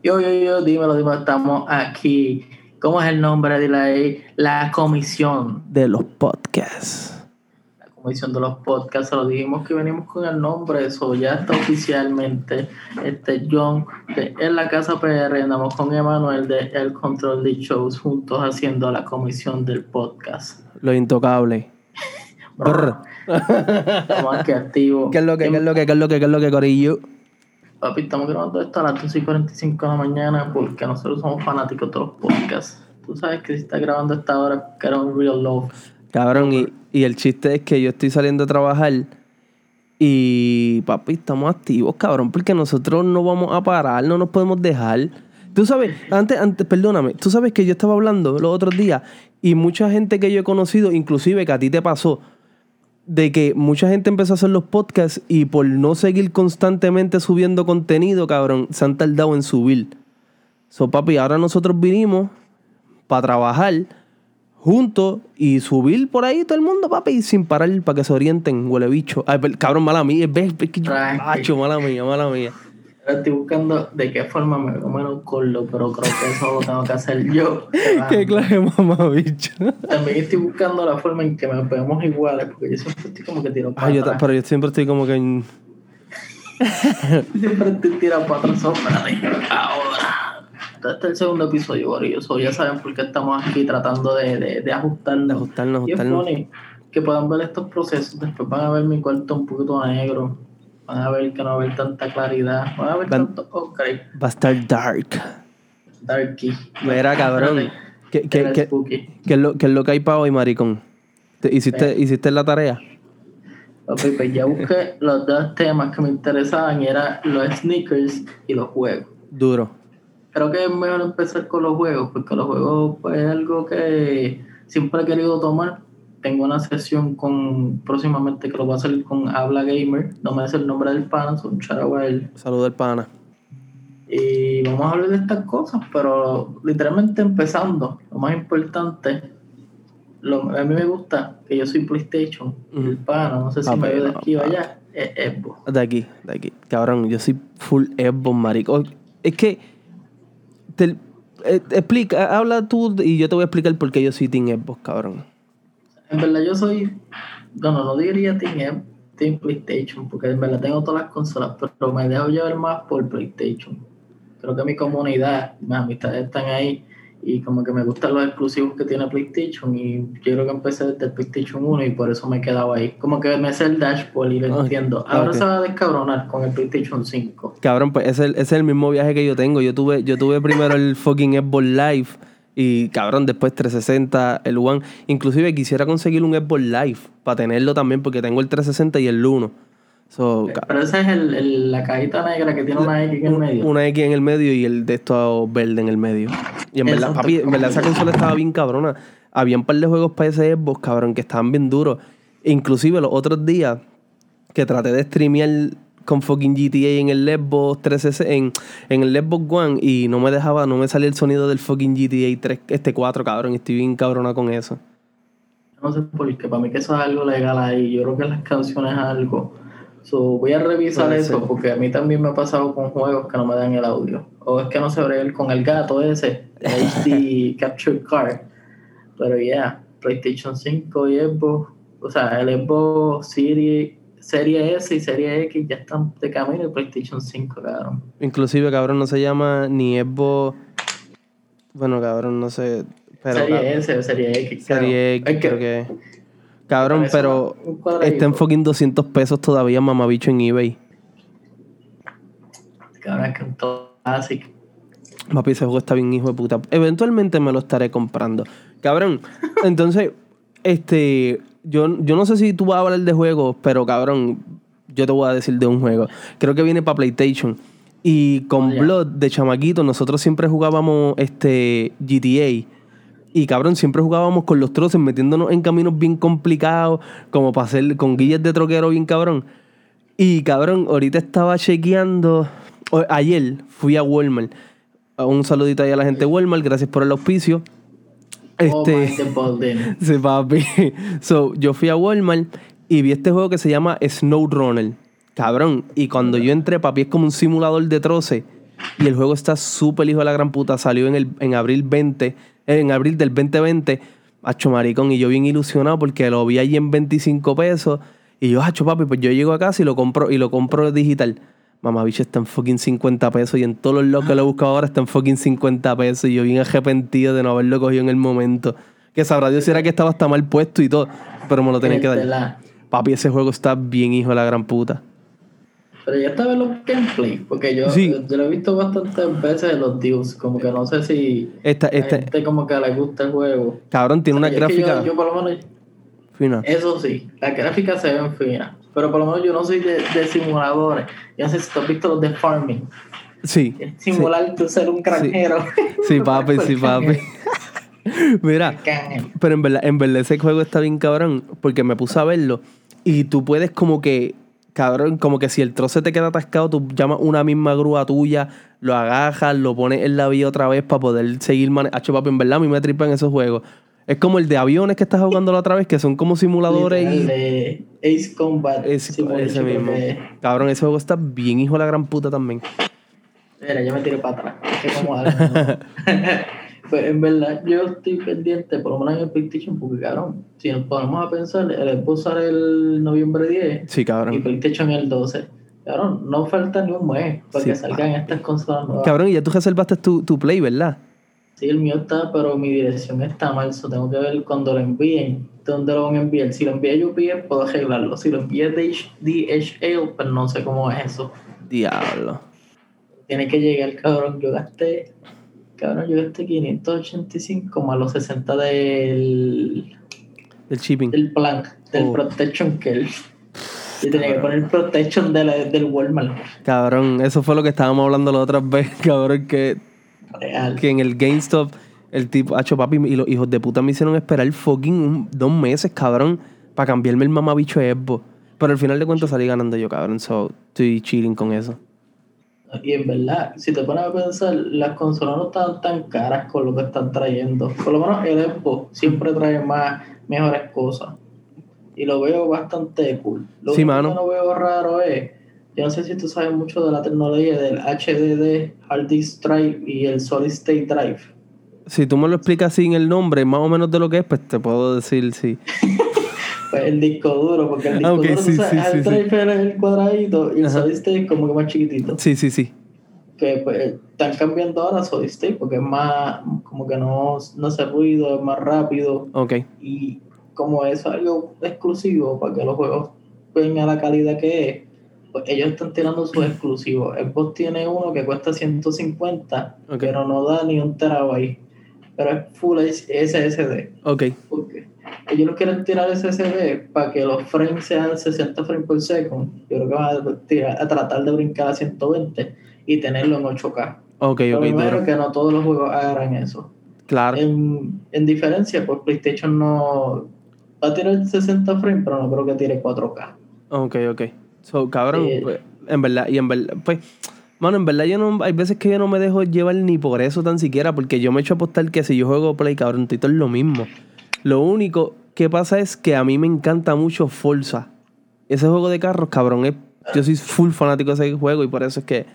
Yo, yo, yo, dímelo, dímelo, estamos aquí. ¿Cómo es el nombre de la, la comisión? De los podcasts. La comisión de los podcasts, lo dijimos que venimos con el nombre, eso ya está oficialmente. Este John de En la Casa PR, andamos con Emanuel de El Control de Shows, juntos haciendo la comisión del podcast. Lo intocable. Estamos aquí activos. ¿Qué es lo que, qué es lo que, qué es lo que, qué es lo que, Corillo? Papi, estamos grabando esto a las 12 y 45 de la mañana porque nosotros somos fanáticos de los podcasts. Tú sabes que si estás grabando esta hora, que era un real love. Cabrón, y, y el chiste es que yo estoy saliendo a trabajar y, papi, estamos activos, cabrón, porque nosotros no vamos a parar, no nos podemos dejar. Tú sabes, antes, antes, perdóname, tú sabes que yo estaba hablando los otros días y mucha gente que yo he conocido, inclusive que a ti te pasó, de que mucha gente empezó a hacer los podcasts y por no seguir constantemente subiendo contenido, cabrón, se han tardado en subir. So, papi, ahora nosotros vinimos para trabajar juntos y subir por ahí todo el mundo, papi, sin parar para que se orienten, huele bicho. Ay, cabrón, mala mía, ves, macho, mala mía, mala mía. Estoy buscando de qué forma me comer un corlo, pero creo que eso lo tengo que hacer yo. Qué clase mamá, bicho. También estoy buscando la forma en que me vemos iguales, porque yo siempre estoy como que tiro para Ay, yo, atrás. pero yo siempre estoy como que... en- Siempre estoy tirando para atrás. Ahora. Este es el segundo episodio, Gorillo. So, ya saben por qué estamos aquí tratando de, de, de ajustarnos. De ajustarnos, Y es ajustarnos. funny que puedan ver estos procesos. Después van a ver mi cuarto un poquito negro. Van a ver que no va a haber tanta claridad. Van a ver Van- tanto. Va a estar dark. Darky. Mira, cabrón. ¿Qué, qué, es lo, qué es lo que hay para hoy, maricón? ¿Te- ¿Hiciste, ¿Hiciste la tarea? Papi, pues ya busqué los dos temas que me interesaban y eran los sneakers y los juegos. Duro. Creo que es mejor empezar con los juegos, porque los juegos pues, es algo que siempre he querido tomar. Tengo una sesión con próximamente que lo voy a salir con Habla Gamer, no me sé el nombre del pana, son él. Saludo al pana. Y vamos a hablar de estas cosas, pero literalmente empezando, lo más importante, lo, a mí me gusta que yo soy PlayStation, el pana, no sé si me ve de no, aquí o allá, es Xbox. De aquí, de aquí. Cabrón, yo soy full Xbox, marico. Es que... Te, eh, explica, habla tú y yo te voy a explicar por qué yo soy Team Xbox, cabrón. En verdad yo soy, bueno, no diría Team, Em- team PlayStation, porque en verdad tengo todas las consolas, pero me dejo llevar más por PlayStation. Creo que mi comunidad, mis amistades están ahí y como que me gustan los exclusivos que tiene PlayStation y yo creo que empecé desde el PlayStation 1 y por eso me he quedado ahí. Como que me sé el dashboard y lo entiendo. Ahora se va a descabronar con el PlayStation 5. Cabrón, pues es el- es el mismo viaje que yo tengo. Yo tuve, yo tuve primero el fucking Xbox Live y cabrón, después 360, el One. Inclusive quisiera conseguir un Xbox Live para tenerlo también porque tengo el 360 y el 1. So, Pero esa es el, el- la cajita negra que tiene una X en el medio. una X en el medio y el de esto verde en el medio. Y en verdad, papi, en verdad esa consola estaba bien cabrona. Había un par de juegos para ese Xbox, cabrón, que estaban bien duros. Inclusive los otros días que traté de streamear con fucking GTA en el Xbox 360, en, en el Xbox One y no me dejaba, no me salía el sonido del fucking GTA 3, este 4, cabrón. Estoy bien cabrona con eso. No sé por qué, para mí que eso es algo legal ahí. Yo creo que las canciones es algo. So, voy a revisar Puede eso ser. porque a mí también me ha pasado con juegos que no me dan el audio. O es que no se brega con el gato ese, el HD Capture Card. Pero ya, yeah, PlayStation 5 y Xbox, o sea, el Xbox Serie, Serie S y Serie X ya están de camino y PlayStation 5, cabrón. Inclusive, cabrón, no se llama ni Xbox... Bueno, cabrón, no sé... Pero, serie cabrón, S o Serie X. Serie X. Es creo que... Cabrón, pero está en fucking 200 pesos todavía, mamabicho, en eBay. Cabrón, es que un Classic. Papi, ese juego está bien hijo de puta. Eventualmente me lo estaré comprando. Cabrón, entonces, este... Yo, yo no sé si tú vas a hablar de juegos, pero cabrón, yo te voy a decir de un juego. Creo que viene para PlayStation. Y con Oh, ya. Blood, de chamaquito, nosotros siempre jugábamos este GTA. Y cabrón, siempre jugábamos con los troces, metiéndonos en caminos bien complicados, como para hacer con guillas de troquero bien cabrón. Y cabrón, ahorita estaba chequeando. ayer fui a Walmart. Un saludito ahí a la gente de Walmart, gracias por el auspicio. Oh, Este. Sí, papi. So, yo fui a Walmart y vi este juego que se llama Snow Runner. Cabrón. Y cuando yo entré, papi, es como un simulador de troce. Y el juego está súper hijo de la gran puta. Salió en, el, en abril 20, eh, en abril del 2020. Hacho maricón. Y yo bien ilusionado porque lo vi allí en 25 pesos. Y yo, hacho papi, pues yo llego a casa y lo compro, y lo compro digital. Mamá bicho está en fucking 50 pesos y en todos los lados que lo he buscado ahora está en fucking 50 pesos. Y yo bien arrepentido de no haberlo cogido en el momento. Que sabrá Dios si era que estaba hasta mal puesto y todo. Pero me lo tenía que dar. La- Papi, ese juego está bien hijo de la gran puta. Pero ya estaba en los gameplay, porque yo, Sí. yo lo he visto bastantes veces en los deals, como que no sé si Esta, a esta, gente como que le gusta el juego. cabrón, tiene una gráfica Yo, yo por lo menos, fina. eso sí, las gráficas se ven finas, pero por lo menos yo no soy de, de simuladores. Yo no sé si tú has visto los de farming. Sí. Simular tú ser un granjero. Sí, papi, sí, papi. Mira, pero en verdad, en verdad ese juego está bien cabrón porque me puse a verlo y tú puedes como que, cabrón, como que si el trozo te queda atascado, tú llamas una misma grúa tuya, lo agajas, lo pones en la vía otra vez para poder seguir manejando. papi, en verdad a mí me tripan esos juegos. Es como el de aviones que estás jugando la otra vez, que son como simuladores El y... de Ace Combat. Simulator, ese mismo. Cabrón, ese juego está bien hijo de la gran puta también. Mira, yo me tiré para atrás. Es que como algo. Pues en verdad, yo estoy pendiente, por lo menos en el PlayStation, porque cabrón, si nos ponemos a pensar, el Xbox sale el noviembre 10 Sí, y cabrón. PlayStation el 12. Cabrón, no falta ni un mes para Sí, que salgan estas consolas nuevas. Cabrón, y ya tú reservaste tu, tu play, ¿verdad? Sí, el mío está, pero mi dirección está mal, so tengo que ver cuando lo envíen, dónde lo van a enviar. Si lo envía UPS, puedo arreglarlo. Si lo envía DH DHL, pues no sé cómo es eso. Diablo. Tiene que llegar, cabrón. Yo gasté, cabrón, yo gasté 585 más los 60 del, El shipping. del plan, del Oh. Protection Care. Yo tenía que poner Protection de la- del Walmart. Cabrón, eso fue lo que estábamos hablando la otra vez, cabrón, que, Real. que en el GameStop el tipo, hacho papi, y los hijos de puta me hicieron esperar fucking un- dos meses, cabrón, para cambiarme el mamabicho de Xbox. Pero al final de cuentas salí ganando yo, cabrón, so estoy chilling con eso. Y en verdad, si te pones a pensar, las consolas no están tan caras con lo que están trayendo. Por lo menos el Xbox siempre trae más, mejores cosas. Y lo veo bastante cool. Lo Sí, único mano. que no veo raro es, yo no sé si tú sabes mucho de la tecnología del HDD, Hard Disk Drive y el Solid State Drive. Si tú me lo explicas sin el nombre, más o menos de lo que es, pues te puedo decir sí. Pues el disco duro, porque el disco duro, sí, sabes, sí, el drive es el cuadradito y el Ajá. Solid State es como que más chiquitito. Sí, sí, sí. que pues, están cambiando ahora Solid State porque es más, como que no, no hace ruido, es más rápido Ok. y como es algo exclusivo para que los juegos vengan a la calidad que es, pues ellos están tirando sus exclusivos. Xbox tiene uno que cuesta 150, Ok. pero no da ni un terabyte, pero es full SSD. Ok. Porque ellos lo quieren tirar SSD para que los frames sean 60 frames por second. Yo creo que van a, tirar- a tratar de brincar a 120 y tenerlo en 8K. Ok, Pero ok, primero que no todos los juegos hagan eso. Claro. En, en diferencia, pues PlayStation no va a tirar 60 frames, pero no creo que tire 4K. Ok, ok. So, cabrón, Eh. pues, en verdad, y en verdad, pues, mano, en verdad yo no, hay veces que yo no me dejo llevar ni por eso tan siquiera, porque yo me echo a apostar que si yo juego Play, cabrón, todo es lo mismo. Lo único que pasa es que a mí me encanta mucho Forza. Ese juego de carros, cabrón, es, yo soy full fanático de ese juego y por eso es que,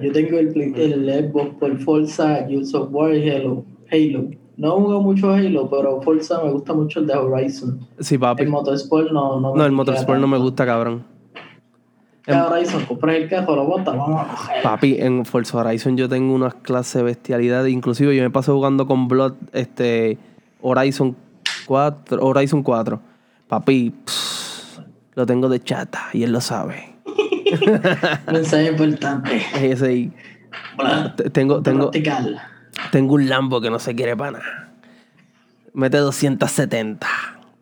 Yo tengo el, el Xbox por Forza, Gears of War y Halo. Halo. No jugado mucho Halo, pero Forza me gusta mucho el de Horizon. sí, papi. El Motorsport no, no me No, el Motorsport no me gusta, cabrón. El Horizon, compras el carro, lo botas, vamos a coger. Papi, en Forza Horizon yo tengo unas clases de bestialidad. Inclusive yo me paso jugando con Blood, este, Horizon 4, Horizon 4. Papi, pss, lo tengo de chata y él lo sabe. Mensaje importante. Ese ahí. Tengo, tengo, tengo un Lambo que no se quiere para nada. Mete 270.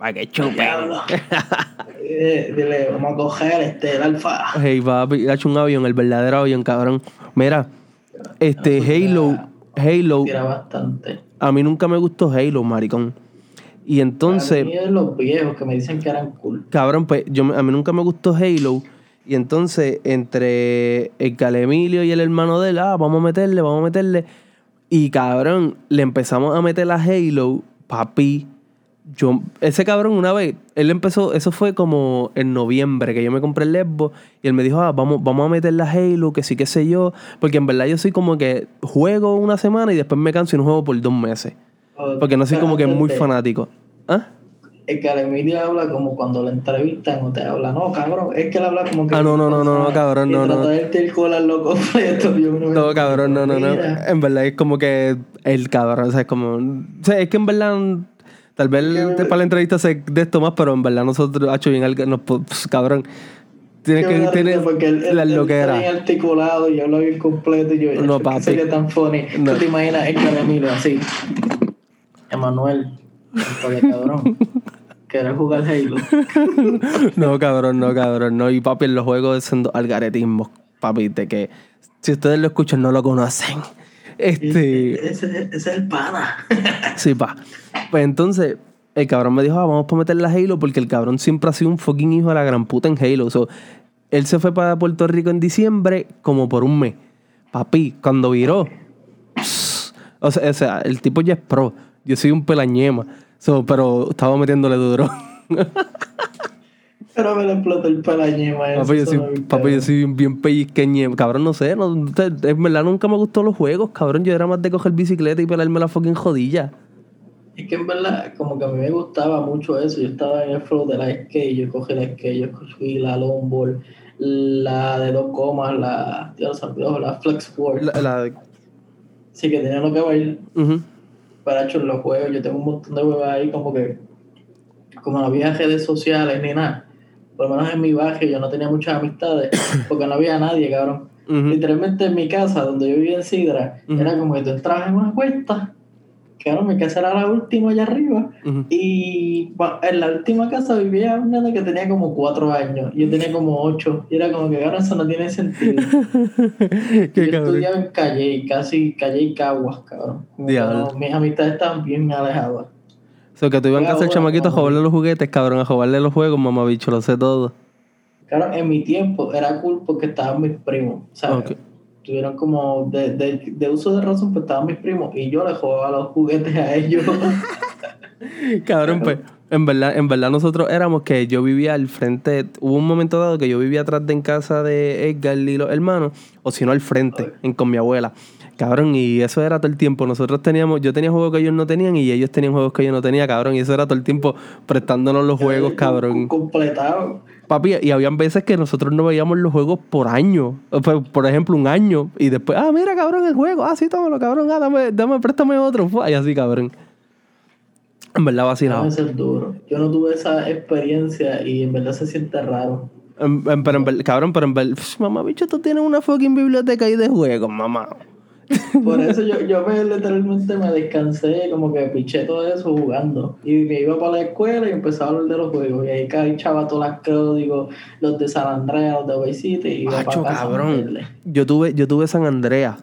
Para que chupen. Eh, Dile, vamos a coger este, el alfa. Hey, papi, ha hecho un avión, el verdadero avión, cabrón. Mira, este Halo, Halo, Tira bastante. a mí nunca me gustó Halo, maricón. Y entonces, A mí es los viejos que me dicen que eran cool. cabrón, pues yo, a mí nunca me gustó Halo. Y entonces, entre el Calemilio y el hermano de él, ah, vamos a meterle, vamos a meterle. Y cabrón, le empezamos a meter a Halo, papi. Yo, ese cabrón una vez, él empezó, eso fue como en noviembre que yo me compré el Lesbo y él me dijo, ah, vamos, vamos a meter la Halo, que sí, que sé yo, porque en verdad yo soy como que juego una semana y después me canso y no juego por dos meses, porque no soy como que muy fanático. ¿Ah? Es que la Emilia habla como cuando la entrevistan o te habla, no, cabrón, es que él habla como que... Ah, no, no, no, no, no cabrón, no, no. el loco No, cabrón, no, no, no. En verdad es como que el cabrón, o sea, es como... O sea, es que en verdad Tal vez para la entrevista se de esto más, pero en verdad nosotros, ha hecho bien, nos, pues, cabrón. Tiene que tener la loquera. Articulado y habla bien completo. Y yo, no, papi. Sería tan funny. No. ¿Tú te imaginas el Caramilo así? Emanuel, cabrón. ¿Quieres jugar Halo? no, cabrón, no, cabrón. No, y papi, en los juegos son algaretismos, papi, de que si ustedes lo escuchan no lo conocen. Este. Ese, es el pana. sí, pa. Pues entonces, el cabrón me dijo, ah, vamos a meter la Halo porque el cabrón siempre ha sido un fucking hijo de la gran puta en Halo. O él se fue para Puerto Rico en diciembre como por un mes. Papi, cuando viró. o, sea, o sea, el tipo ya es pro. Yo soy un pelañema. pero estaba metiéndole duro. Pero me lo explotó el pelañema. Papi, yo soy, papi, yo soy bien pellizqueñema. Cabrón, no sé. No, en verdad nunca me gustó los juegos, cabrón. Yo era más de coger bicicleta y pelarme la fucking jodilla. Es que en verdad, como que a mí me gustaba mucho eso. Yo estaba en el flow de la skate, yo cogí la skate, yo cogí la longboard, la de dos comas, la, tío, la flexboard. La, la... Sí, que tenía lo que bailar. Para hecho los juegos, yo tengo un montón de juegos ahí, como que, como no había redes sociales ni nada por lo menos en mi barrio yo no tenía muchas amistades porque no había nadie, cabrón. Literalmente en mi casa, donde yo vivía en Sidra, era como que tú entrabas en una cuesta, claro, mi casa era la última allá arriba, y en la última casa vivía una nena que tenía como cuatro años, yo tenía como ocho, y era como que, ahora eso no tiene sentido. yo estudiaba en Calle, casi Calle y Caguas, cabrón. mis amistades estaban bien alejadas. Sea, que tú ibas a casa el chamaquito a jugarle los juguetes, cabrón, a jugarle los juegos, mamá bicho, lo sé todo. Claro, en mi tiempo era cool porque estaban mis primos, ¿sabes? Tuvieron como de, de, de, uso de razón, pues estaban mis primos y yo le jugaba los juguetes a ellos. cabrón, pues. En verdad, en verdad nosotros éramos que yo vivía al frente, hubo un momento dado que yo vivía atrás de en casa de Edgar y los hermanos, o si no al frente, en, con mi abuela. Cabrón, y eso era todo el tiempo. Nosotros teníamos, yo tenía juegos que ellos no tenían y ellos tenían juegos que yo no tenía, cabrón. Y eso era todo el tiempo prestándonos los juegos, cabrón. Completado. Papi, y habían veces que nosotros no veíamos los juegos por año. Por ejemplo, un año. Y después, ah, mira, cabrón, el juego. Ah, sí, tómalo, cabrón. Ah, dame, dame, préstame otro. Y así, cabrón. En verdad vacilado. Debe ser duro. Yo no tuve esa experiencia y en verdad se siente raro. pero en verdad, cabrón, pero en verdad, mamá, bicho, tú tienes una fucking biblioteca ahí de juegos, mamá. Por eso yo, yo me, literalmente me descansé, como que piché todo eso jugando. Y me iba para la escuela y empezaba a hablar de los juegos. Y ahí echaba todas las códigos, los de San Andreas, los de Vice City. Y iba para cabrón. Yo tuve, yo tuve San Andreas.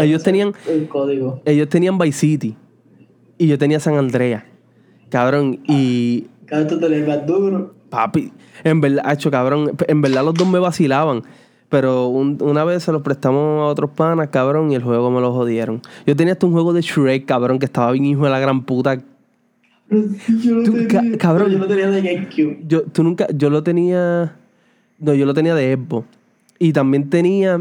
ellos tenían el código. Ellos tenían Vice City. Y yo tenía San Andreas. Cabrón, y. Cabrón, tú tenías más duro. Papi, en verdad, hecho, cabrón, en verdad los dos me vacilaban. Pero una vez se los prestamos a otros panas, cabrón, y el juego me lo jodieron. Yo tenía hasta un juego de Shrek, cabrón, que estaba bien hijo de la gran puta. Yo lo tenía, cabrón, yo lo tenía de GameCube. Yo, tú nunca, yo lo tenía. No, yo lo tenía de Xbox. Y también tenía.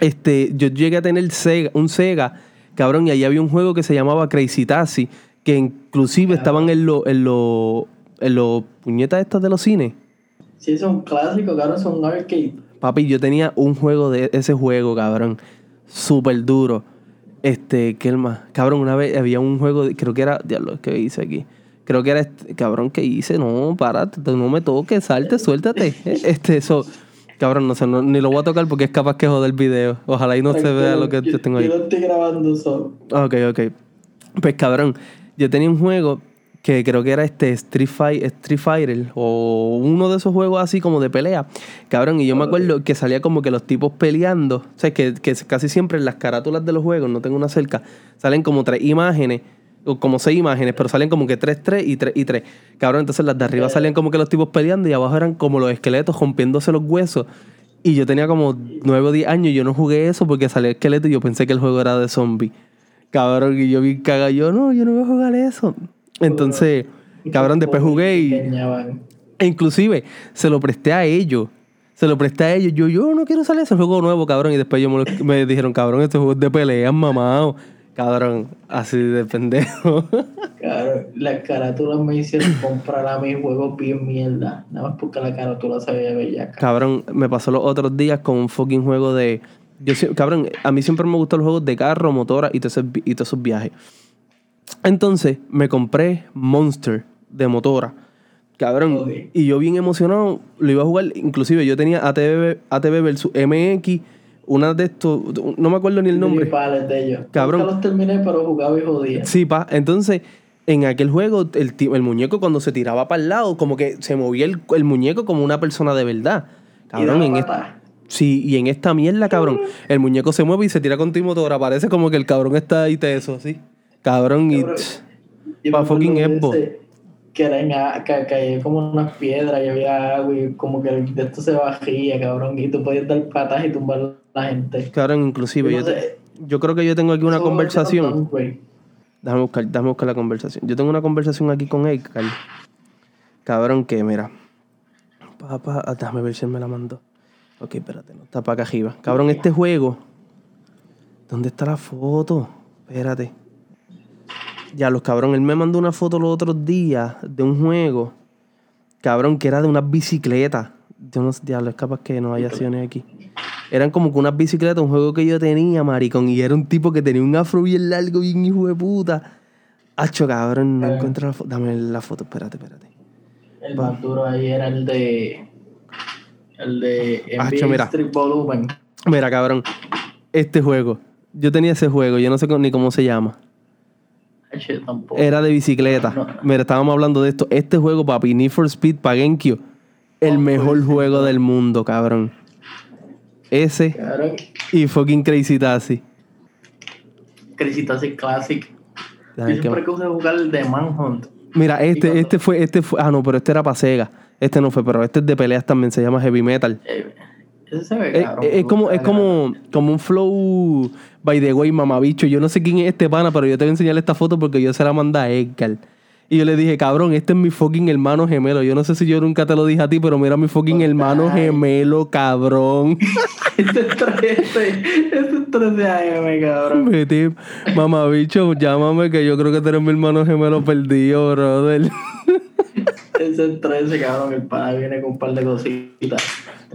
Este, yo llegué a tener Sega, un Sega, cabrón, y ahí había un juego que se llamaba Crazy Taxi, que inclusive estaban en los en los en los puñetas estas de los cines. Sí, son clásicos, cabrón, son arcade. Papi, yo tenía un juego de ese juego, cabrón. Súper duro. Este, ¿qué más? Cabrón, una vez había un juego, creo que era, diablo, ¿qué hice aquí? Creo que era, este, cabrón, ¿qué hice? No, párate, no me toques, salte, suéltate. Este, eso, cabrón, no sé, ni lo voy a tocar porque es capaz que joder el video. Ojalá y no se vea lo que yo, tengo ahí. Yo lo estoy grabando solo. Ok, ok. Pues, cabrón, yo tenía un juego que creo que era este Street, Fighter o uno de esos juegos así como de pelea. Cabrón, y yo me acuerdo que salía como que los tipos peleando. O sea, que, que casi siempre en las carátulas de los juegos, no tengo una cerca, salen como tres imágenes o como seis imágenes, pero salen como que tres, tres y tres y tres. Cabrón, entonces las de arriba salían como que los tipos peleando y abajo eran como los esqueletos rompiéndose los huesos. Y yo tenía como nueve o diez años y yo no jugué eso porque salía el esqueleto y yo pensé que el juego era de zombie. Cabrón, y yo vi caga, yo no, yo no voy a jugar eso. Entonces, cabrón, después jugué y... E inclusive, se lo presté a ellos. Se lo presté a ellos. Yo, yo no quiero salir ese juego nuevo, cabrón. Y después ellos me, lo- me dijeron, cabrón, este juego es de peleas, mamado. Cabrón, así de pendejo. Claro, las carátulas me hicieron comprar a mis juegos bien mierda. Nada más porque la carátula se veía bellaca. cabrón, me pasó los otros días con un fucking juego de... Yo, cabrón, a mí siempre me gustan los juegos de carro, motora y todos esos, y todos esos viajes. Entonces, me compré Monster de motora. Cabrón, y yo bien emocionado, lo iba a jugar. Inclusive yo tenía ATV, ATV versus MX, una de estos, no me acuerdo ni el nombre. De ellos. Cabrón. Nunca los terminé, pero jugaba y jodía. Sí, pa. Entonces, en aquel juego, el, muñeco cuando se tiraba para el lado, como que se movía el, el muñeco como una persona de verdad. Cabrón, y en esta, sí, y en esta mierda, cabrón, el muñeco se mueve y se tira con tu motora. Parece como que el cabrón está ahí teso, ¿sí? Cabrón, y... Cabrón. Pa' Yo me acuerdo fucking ese, Que era en que caía como unas piedras y había agua y como que de esto se bajía, cabrón. Y tú podías dar patas y tumbar a la gente. Cabrón, inclusive, Yo yo, te- creo que yo tengo aquí una conversación. Déjame buscar, déjame buscar la conversación. Yo tengo una conversación aquí con Edgar. Cabrón, que mira. Papá, ah, déjame ver si él me la mandó. Ok, espérate, no está para acá arriba. Cabrón, este juego. ¿Dónde está la foto? Espérate. Ya, los cabrón, él me mandó una foto los otros días de un juego. Cabrón, que era de unas bicicletas. Yo no sé, diablo, es capaz que no haya sido ni aquí. Eran como que unas bicicletas, un juego que yo tenía, maricón. Y era un tipo que tenía un afro bien largo, bien hijo de puta. Hacho, cabrón, no Eh. encuentro la foto. Dame la foto, espérate, espérate. El más duro ahí era el de. El de Acho, NBA mira. Street Volumen. Mira, cabrón. Este juego. Yo tenía ese juego, yo no sé ni cómo se llama. Tampoco. Era de bicicleta. No. Mira, estábamos hablando de esto. Este juego, papi, Need for Speed para. El Oh, mejor juego del mundo, cabrón. Ese Cabrón, y fucking Crazy Taxi. Crazy Taxi Classic. Yo Dame que- siempre quise jugar el de Manhunt. Mira, este, cuando- este fue, este fue. Ah, no, pero este era para Sega. Este no fue, pero este es de peleas también, se llama Heavy Metal. Se ve Es, como, es como, como un flow by the way, mamabicho. Yo no sé quién es este pana, pero yo te voy a enseñar esta foto porque yo se la mandé a Edgar. Y yo le dije, cabrón, este es mi fucking hermano gemelo. Yo no sé si yo nunca te lo dije a ti, pero mira mi fucking hermano gemelo, cabrón. Este es 13. Este es 13 AM, cabrón. Vete, mamabicho, llámame que yo creo que tú eres mi hermano gemelo perdido, brother. Ese es 13, cabrón. El pana viene con un par de cositas.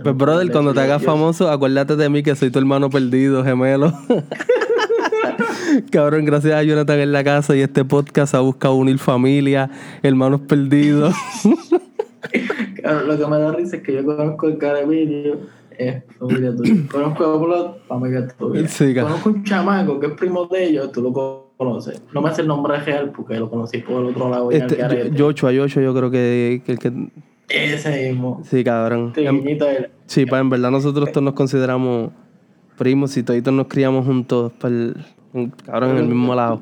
Pues, brother, cuando te hagas famoso, acuérdate de mí que soy tu hermano perdido, gemelo. Cabrón, gracias a Jonathan en la casa y este podcast ha buscado unir familia, hermanos perdidos. Cabrón, lo que me da risa es que yo conozco el cara de vídeo. Es familia tuya. Conozco a Blood, familia tuya. Sí. Conozco un chamaco que es primo de ellos, tú lo conoces. No me hace el nombre real porque lo conocí por el otro lado. Este. Yocho, a Yocho, yo creo que, que el que. Ese mismo. Sí, cabrón. Em, Sí, pa, en verdad nosotros todos nos consideramos primos y toditos nos criamos juntos, pa'l- cabrón, en el mismo lado.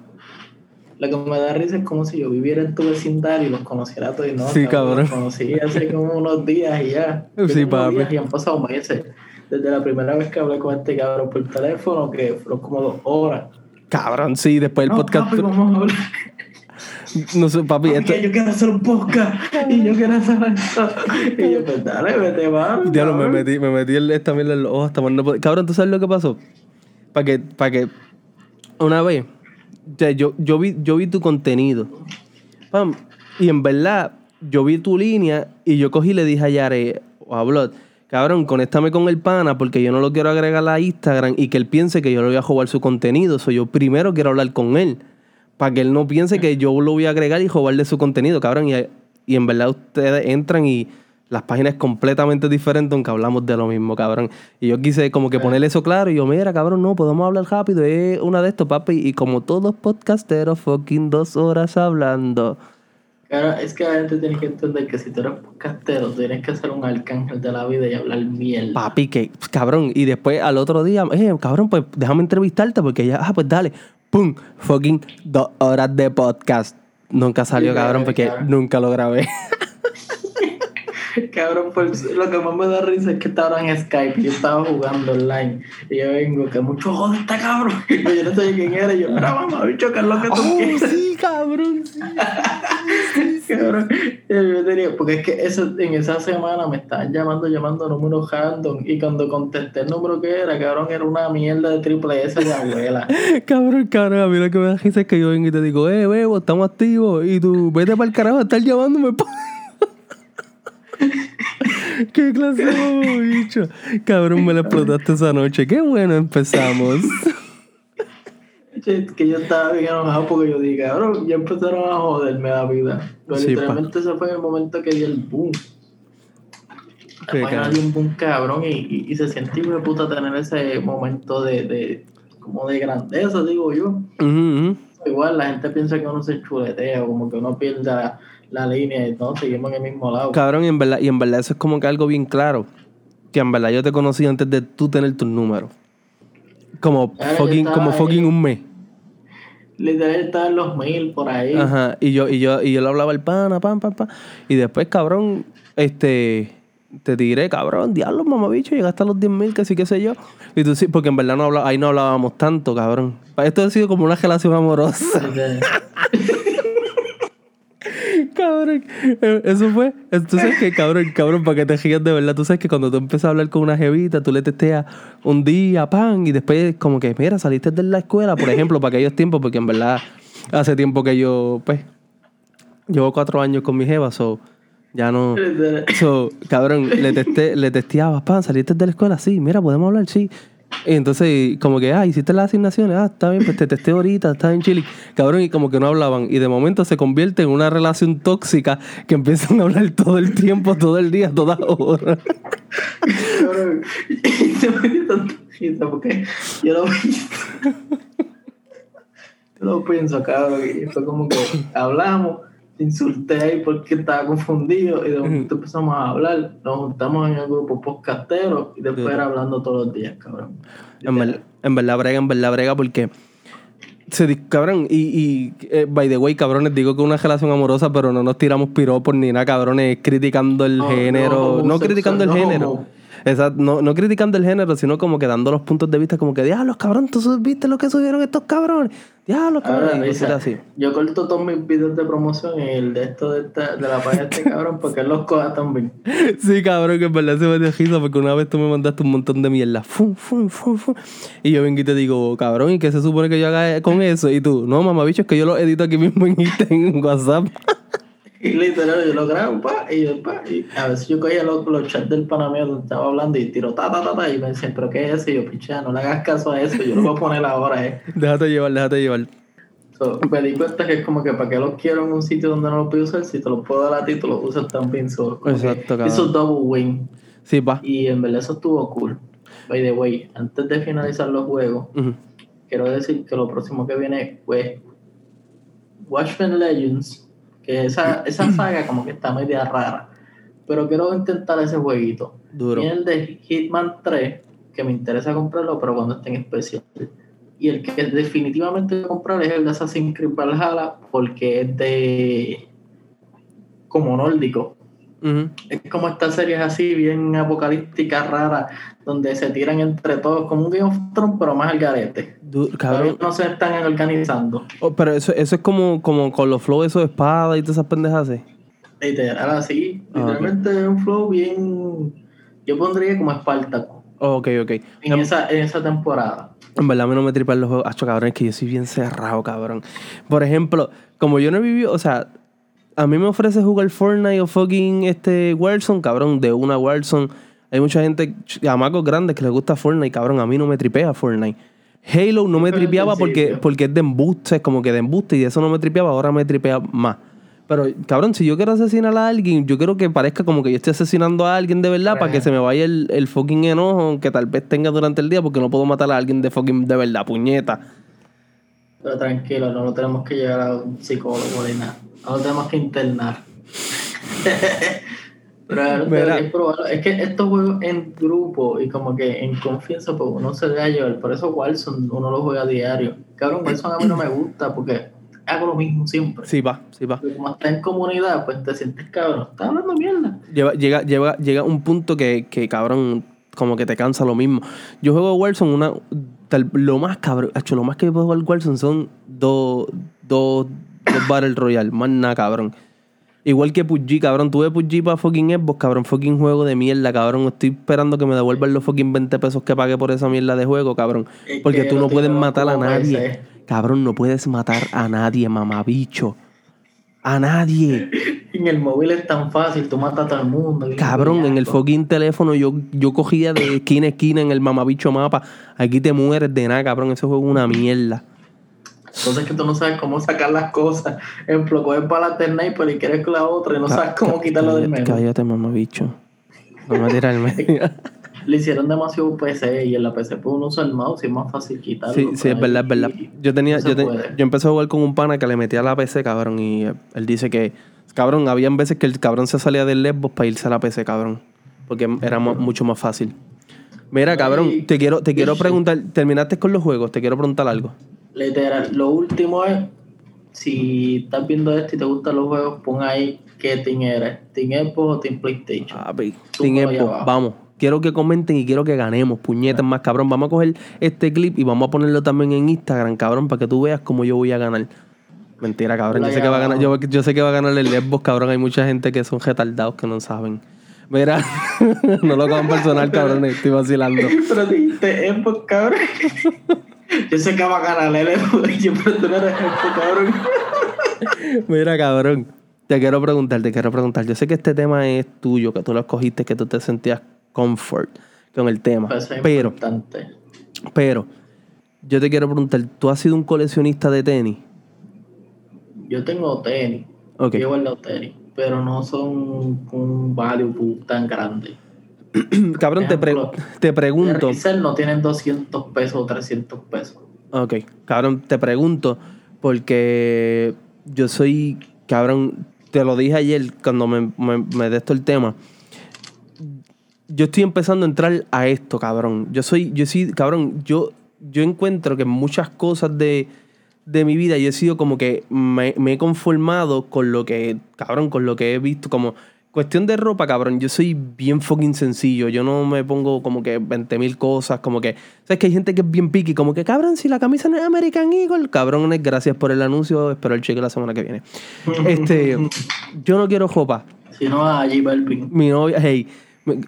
Lo que me da risa es como si yo viviera en tu vecindario y los conociera a todos y no. Sí, cabrón. Los conocí hace como unos días y ya. Sí, papi. días Y han pasado meses. Desde la primera vez que hablé con este cabrón por teléfono, que fueron como dos horas. Cabrón, sí, después el no, podcast. papi, vamos a hablar. No sé, papi, esto. yo quiero hacer un podcast y yo quiero hacer esto. Y yo, pues dale, vete, va. Diablo, me metí, me metí el, esta mierda en los ojos hasta no poder. Cabrón, ¿tú sabes lo que pasó? Para que, para que una vez, o sea, yo, yo, vi, yo vi tu contenido. Pam, y en verdad, yo vi tu línea y yo cogí y le dije a Yare o a cabrón, conéctame con el pana porque yo no lo quiero agregar a Instagram y que él piense que yo le voy a jugar su contenido. So, yo primero quiero hablar con él. Para que él no piense que yo lo voy a agregar y jugarle su contenido, cabrón. Y, y en verdad ustedes entran y las páginas es completamente diferente, aunque hablamos de lo mismo, cabrón. Y yo quise como que ponerle eso claro. Y yo, mira, cabrón, no, podemos hablar rápido. Es una de estos, papi. Y como todos podcasteros, fucking dos horas hablando. Claro, es que la gente tiene que entender que si tú eres podcastero, tienes que ser un arcángel de la vida y hablar mierda. Papi, que cabrón. Y después al otro día, eh, cabrón, pues déjame entrevistarte porque ya, ah, pues dale. ¡Pum! Fucking dos horas de podcast. Nunca salió, Sí, cabrón, porque nunca lo grabé. Cabrón, pues lo que más me da risa es que estaba en Skype y yo estaba jugando online. Y yo vengo, que mucho joder está cabrón. Y yo no sé quién era. Y yo, mira, mamá, bicho, que es lo que tú Oh, quieres. sí, cabrón, sí. Cabrón. Y yo tenía, porque es que eso, en esa semana me estaban llamando, llamando números random. Y cuando contesté el número que era, cabrón, era una mierda de triple S de abuela. Cabrón, cabrón, a mí lo que me da risa es que yo vengo y te digo, eh, bebo, estamos activos. Y tú, vete para el carajo a estar llamándome. Pa- ¿Qué clase de bicho? Cabrón, me lo explotaste esa noche. Qué bueno empezamos. Que yo estaba bien enojado porque yo dije, cabrón, ya empezaron a joderme la vida. Pero Sí, literalmente ese fue el momento que di el boom. Después cabrón. di un boom cabrón y, y, y se siente de puta tener ese momento de, de como de grandeza, digo yo. Igual la gente piensa que uno se chuletea, como que uno pierde la, línea y no, seguimos en el mismo lado. Cabrón, y en, verdad, y en verdad eso es como que algo bien claro. Que en verdad yo te conocí antes de tú tener tus números. Como Claro, fucking, como ahí. fucking un mes. Literal estaba en los mil por ahí. Ajá. Y yo, y yo, y yo le hablaba el pana, pam, pam, pam. Y después, cabrón, este. Te tiré, cabrón, diablo, mamabicho, llegaste a los 10 mil, que sí, qué sé yo. Y tú sí, porque en verdad no habla, ahí no hablábamos tanto, cabrón. Esto ha sido como una relación amorosa. Cabrón. Eh, Eso fue. Sabes que, cabrón, cabrón, para que te rías de verdad. Tú sabes que cuando tú empiezas a hablar con una jevita, tú le testeas un día, pan, y después, como que, mira, saliste de la escuela, por ejemplo, para aquellos tiempos, porque en verdad hace tiempo que yo, pues, llevo cuatro años con mi jeva, so, ya no. So, cabrón, le, testé, le testeaba, pan, saliste de la escuela, sí, mira, podemos hablar, sí. Y entonces, como que, ah, hiciste las asignaciones, ah, está bien, pues te testé ahorita, está en Chile. Cabrón, y como que no hablaban. Y de momento se convierte en una relación tóxica que empiezan a hablar todo el tiempo, todo el día, todas horas. Cabrón, se me dio tanta risa porque yo lo yo lo pienso, cabrón, y fue como que hablamos, te insulté ahí porque estaba confundido y de momento empezamos a hablar, nos juntamos en el grupo podcastero y después era hablando todos los días, cabrón. En, ver- en verdad brega, en verdad brega, porque... Se, cabrón, y, y eh, by the way, cabrones, digo que una relación amorosa, pero no nos tiramos piropos ni nada, cabrones, criticando el No, género. No, criticando el género. Exacto, no, no criticando el género, sino como que dando los puntos de vista, como que, diablos, cabrón, tú viste lo que subieron estos cabrones. Diablos, Ahora, cabrón. así. yo corto todos mis videos de promoción y el de esto de, esta- de la página de este cabrón porque él los coja también. Sí, cabrón, que en verdad se me dio risa porque una vez tú me mandaste un montón de mierda. Fum, fum, fum, fum. Y yo vengo y te digo, cabrón, ¿y qué se supone que yo haga con eso? Y tú, no, mamá, bicho, es que yo lo edito aquí mismo en, en WhatsApp. Y literal, yo lo grabo, pa, y yo, pa, y a veces yo cogía los, los chats del panameo donde estaba hablando y tiro ta, ta, ta, ta, y me decían, ¿pero qué es eso? Y yo, picha, no le hagas caso a eso, yo lo voy a poner ahora, eh. déjate llevar, déjate llevar. So, me di cuenta que es como que para qué los quiero en un sitio donde no los puedo usar, si te los puedo dar a ti, tú los usas también. So, Exacto, cabrón. Hizo double win. Sí, pa. Y en verdad eso estuvo cool. By the way, antes de finalizar los juegos, quiero decir que lo próximo que viene fue Watchmen Legends, que esa, esa saga como que está media rara. Pero quiero intentar ese jueguito. Duro. Y el de Hitman 3, que me interesa comprarlo, pero cuando esté en especial. Y el que definitivamente voy a comprar es el de Assassin's Creed Valhalla, porque es de. como nórdico. Es como estas series así, bien apocalípticas, raras, donde se tiran entre todos, como un Game of Thrones, pero más al garete. Du- Todavía cabrón. no se están organizando. Oh, pero eso, eso es como, como con los flows, esos de espada y todas esas pendejas así. Literal, así. Ah. Literalmente es un flow bien. Yo pondría como Espartaco Oh, ok, ok. en esa, en esa temporada. En verdad, a mí no me tripan los juegos. Acho, cabrón, es que yo soy bien cerrado, cabrón. Por ejemplo, como yo no he vivido, o sea, a mí me ofrece jugar Fortnite o fucking este Warzone, cabrón, de una Warzone. Hay mucha gente, chamacos grandes que les gusta Fortnite, cabrón. A mí no me tripea Fortnite. Halo no me Pero tripeaba porque, porque es de embuste, es como que de embuste y de eso no me tripeaba, ahora me tripea más. Pero, cabrón, si yo quiero asesinar a alguien, yo quiero que parezca como que yo estoy asesinando a alguien de verdad para que se me vaya el, el fucking enojo que tal vez tenga durante el día porque no puedo matar a alguien de fucking de verdad, puñeta. Pero tranquilo, no lo tenemos que llevar a un psicólogo ni nada. No tenemos que internar. Pero probarlo. es que estos juegos en grupo y como que en confianza, pues uno se deja llevar. Por eso Warzone uno lo juega a diario. Cabrón, Warzone a mí no me gusta porque hago lo mismo siempre. Sí, va, sí, va. Pero como estás en comunidad, pues te sientes cabrón. Estás hablando mierda. Lleva, llega, llega, llega un punto que, que, cabrón, como que te cansa lo mismo. Yo juego Warzone una... tal- lo más cabrón, hecho, lo más que puedo jugar Warzone son dos, dos, dos Battle Royale, más nada, cabrón. Igual que PUBG, cabrón. Tuve PUBG para fucking Xbox, cabrón. Fucking juego de mierda, cabrón. Estoy esperando que me devuelvan los fucking 20 pesos que pagué por esa mierda de juego, cabrón. Es Porque que tú no puedes matar a nadie. ese. Cabrón, no puedes matar a nadie, mamabicho. A nadie. En el móvil es tan fácil, tú matas a todo el mundo. Cabrón, en el fucking teléfono yo, yo cogía de esquina a esquina en el mamabicho mapa. Aquí te mueres de nada, cabrón. Ese juego es una mierda. Entonces que tú no sabes cómo sacar las cosas. Ejemplo, coges para la sniper y quieres con la otra y no sabes cómo quitarlo del Cállate, medio. Cállate, mamabicho. No me tiras el medio. Le hicieron demasiado PC y en la PC pues uno usa el mouse y es más fácil quitarlo. Sí, sí, es verdad, es verdad. Yo tenía, no yo, te- puede. yo empecé a jugar con un pana que le metía a la PC, cabrón, y eh, él dice que, cabrón, habían veces que el cabrón se salía del Xbox para irse a la PC, cabrón, porque era mucho más fácil. Mira, cabrón, te quiero, te quiero preguntar, terminaste con los juegos, te quiero preguntar algo. Literal, lo último es, si estás viendo esto y te gustan los juegos, pon ahí qué team eres, Team Xbox o Team PlayStation. Tú Team Xbox, vamos. Quiero que comenten y quiero que ganemos, puñetas más, cabrón. Vamos a coger este clip y vamos a ponerlo también en Instagram, cabrón, para que tú veas cómo yo voy a ganar. Mentira, cabrón. Yo sé, que va a ganar, yo, yo sé que va a ganar el Xbox, cabrón. Hay mucha gente que son retardados que no saben. Mira, no lo cojan personal, cabrón. Estoy vacilando. Pero dijiste Xbox, cabrón. Yo sé que va a ganar el yo, pero tú no eres Xbox, cabrón. Mira, cabrón. Te quiero preguntar, te quiero preguntar. Yo sé que este tema es tuyo, que tú lo escogiste, que tú te sentías comfort con el tema. Eso es Pero, importante. pero, yo te quiero preguntar, ¿tú has sido un coleccionista de tenis? Yo tengo tenis. Ok. Yo guardo tenis. Pero no son un value tan grande. Cabrón, te, pre- te pregunto. No tienen 200 pesos o 300 pesos. Ok, cabrón, te pregunto porque yo soy, cabrón, te lo dije ayer cuando me, me, me de esto el tema. Yo estoy empezando a entrar a esto, cabrón. Yo soy, yo sí, cabrón, yo, yo encuentro que muchas cosas de, de mi vida yo he sido como que me, me he conformado con lo que, cabrón, con lo que he visto como... Cuestión de ropa, cabrón, yo soy bien fucking sencillo. Yo no me pongo como que 20 mil cosas, como que... ¿Sabes que hay gente que es bien picky? Como que, cabrón, si la camisa no es American Eagle, cabrones, gracias por el anuncio, espero el cheque la semana que viene. Este, yo no quiero ropa. Si no, a J Balvin. Mi novia, hey,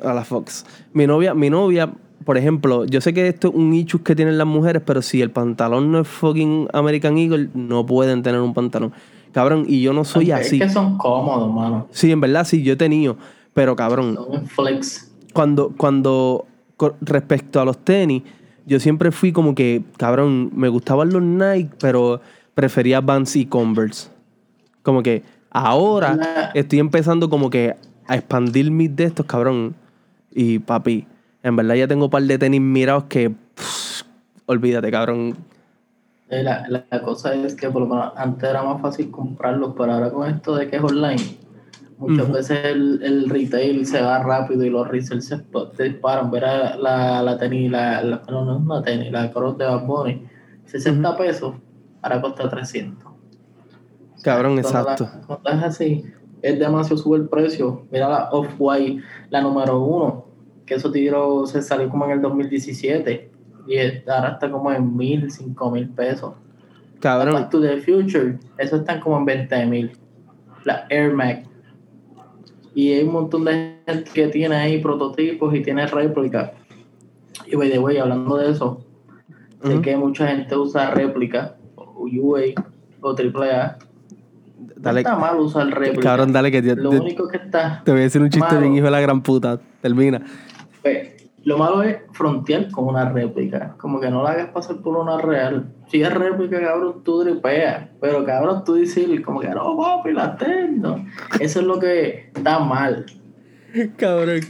a la Fox. Mi novia, mi novia, por ejemplo, yo sé que esto es un issue que tienen las mujeres, pero si el pantalón no es fucking American Eagle, no pueden tener un pantalón. Cabrón, y yo no soy Es así. que son cómodos, mano. Sí, en verdad sí, yo he tenido. Pero cabrón, Son flex. cuando, cuando respecto a los tenis, yo siempre fui como que, cabrón, me gustaban los Nike, pero prefería Vans y Converse. Como que ahora estoy empezando como que a expandir mis de estos, cabrón. Y papi, en verdad ya tengo un par de tenis mirados que, pff, olvídate, cabrón. Eh, La, la, cosa es que por lo menos antes era más fácil comprarlos, pero ahora con esto de que es online, muchas veces el, el retail se va rápido y los resellers se, sp- se disparan. Ver la, la, tenis, la, la- no, no es una tenis, la cross de Bad Bunny, 60 pesos, ahora cuesta 300. O sea, Cabrón, cuando la- exacto. cuando es así, es demasiado sube el precio. Mira la Off-White, la número uno, que eso tiró, se salió como en el 2017 y ahora está como en mil, cinco mil pesos. Cabrón, Back to the Future, eso están como en 20 mil. La Air Max. Y hay un montón de gente que tiene ahí prototipos y tiene réplicas. Y by the way, hablando de eso, sé Ujú. que mucha gente usa réplica, o UA o AAA. dale, No está mal usar réplica. cabrón, dale que te, Lo único que está, te voy a decir un chiste malo. bien hijo de la gran puta. Termina. pues, lo malo es frontear con una réplica. Como que no la hagas pasar por una real. Si es réplica, cabrón, tú dripeas. Pero cabrón, tú dices como que no, papi, la tengo. Eso es lo que está mal. Cabrón,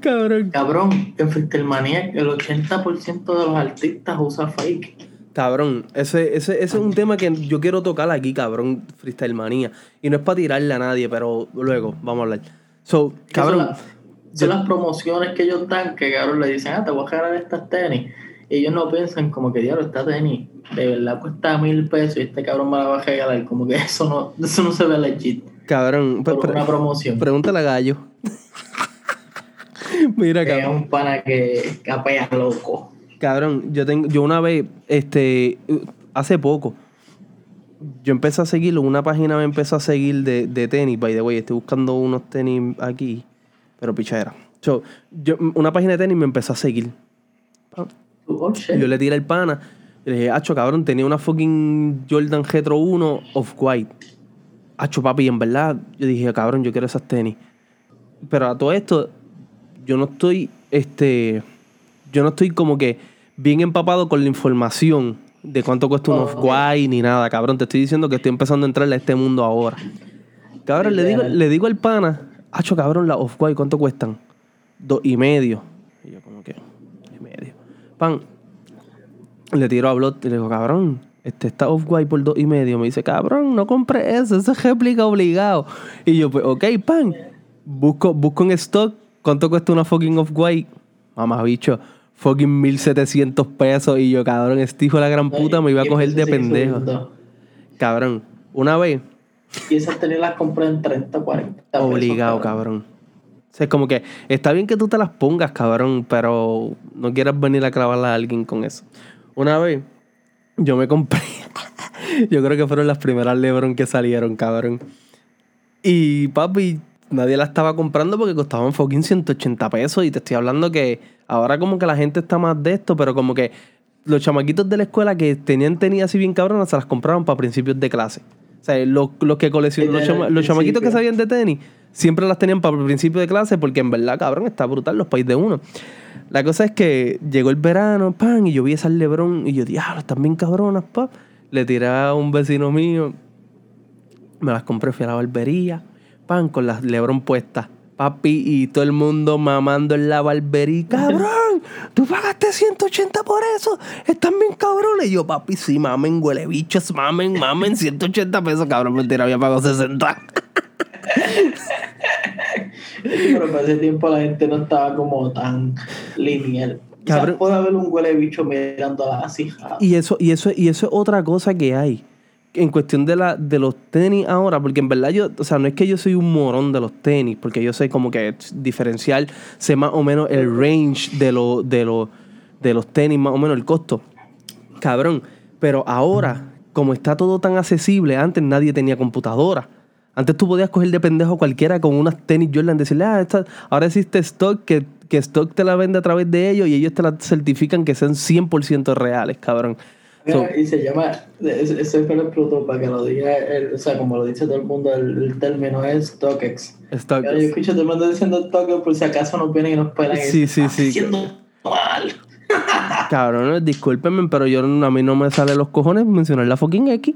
cabrón. Cabrón, en Freestyle Maniac, el 80% de los artistas usa fake. Cabrón, ese, ese, ese es un tema que yo quiero tocar aquí, cabrón, Freestyle Manía. Y no es para tirarle a nadie, pero luego vamos a hablar. So, Son, cabrón, las- son las promociones que ellos dan, que cabrón le dicen, ah, te voy a regalar estas tenis. Y ellos no piensan como que, diablo, esta tenis de verdad cuesta mil pesos y este cabrón me la va a regalar. Como que eso no, eso no se ve legit. Cabrón, Por pre- una promoción. pregúntale a Gallo. Mira, Es cabrón. un pana que capea loco. Cabrón, yo tengo, yo una vez, este, hace poco, yo empecé a seguirlo, una página me empezó a seguir de, de tenis, by the way, estoy buscando unos tenis aquí, pero pichadera. So, yo, una página de tenis me empezó a seguir. Oh. Yo le tiré el pana, y le dije, Acho, cabrón, tenía una fucking Jordan Retro 1 Off-White. Acho, papi, en verdad, yo dije, cabrón, yo quiero esas tenis. Pero a todo esto, yo no estoy, este, yo no estoy como que bien empapado con la información de cuánto cuesta un Off-White ni nada, cabrón. Te estoy diciendo que estoy empezando a entrarle a este mundo ahora. Cabrón, le digo, le digo al pana, Acho, cabrón, las Off-White, ¿cuánto cuestan? Dos y medio. Y yo como que, dos y medio. Pan, le tiro a Blot y le digo, cabrón, este está off-white por dos y medio. Me dice, cabrón, no compre eso, eso es réplica obligado. Y yo, pues, ok, pan. Busco, busco en stock cuánto cuesta una fucking off-white. Mamá, bicho, fucking 1700 pesos. Y yo, cabrón, este hijo de la gran puta me iba a coger de pendejo. subiendo. Cabrón, una vez, Y esas tenis las compré en 30, 40 pesos, obligado, cabrón. O sea, es como que está bien que tú te las pongas, cabrón, pero no quieras venir a clavarla a alguien con eso. Una vez, yo me compré. yo creo que fueron las primeras Lebron que salieron, cabrón. Y papi, nadie la estaba comprando porque costaban fucking 180 pesos. Y te estoy hablando que ahora como que la gente está más de esto, pero como que los chamaquitos de la escuela que tenían tenis así bien cabronas se las compraban para principios de clase. O sea, los, los que coleccionan, los, chama- chamaquitos que sabían de tenis, siempre las tenían para el principio de clase porque en verdad, cabrón, está brutal los países de uno. La cosa es que llegó el verano, pan, y yo vi esas Lebron y yo, diablo, están bien cabronas, pa. Le tiré a un vecino mío, me las compré, fui a la barbería, pan, con las Lebron puestas. Papi, y todo el mundo mamando en la barbería. ¡Cabrón! ¿Tú pagaste 180 por eso? Están bien cabrones. Y yo, papi, sí, mamen, huele bichos, mamen, mamen, 180 pesos. Cabrón, mentira, había pagado 60. Pero para ese tiempo la gente no estaba como tan lineal. Cabrón. Puede haber un huele bicho mirando así. Y eso, y eso, y eso es otra cosa que hay. En cuestión de la, de los tenis ahora, porque en verdad yo, o sea, no es que yo soy un morón de los tenis, porque yo sé como que diferencial, sé más o menos el range de, lo, de, lo- de los tenis, más o menos el costo. Cabrón. Pero ahora, como está todo tan accesible, antes nadie tenía computadora. Antes tú podías coger de pendejo cualquiera con unas tenis Jordan, decirle, ah, esta- ahora existe stock, que, que stock te la vende a través de ellos y ellos te la certifican que sean 100% reales, cabrón. So- y se llama, ese es el producto para que lo diga, el- o sea, como lo dice todo el mundo, el, el término es StockX. stock. Pero yo escucho todo el mundo diciendo StockX por si acaso nos vienen y nos pelan. Sí, sí, sí. "Estás haciendo mal. Cabrón, discúlpenme, pero yo a mí no me sale los cojones mencionar la fucking X.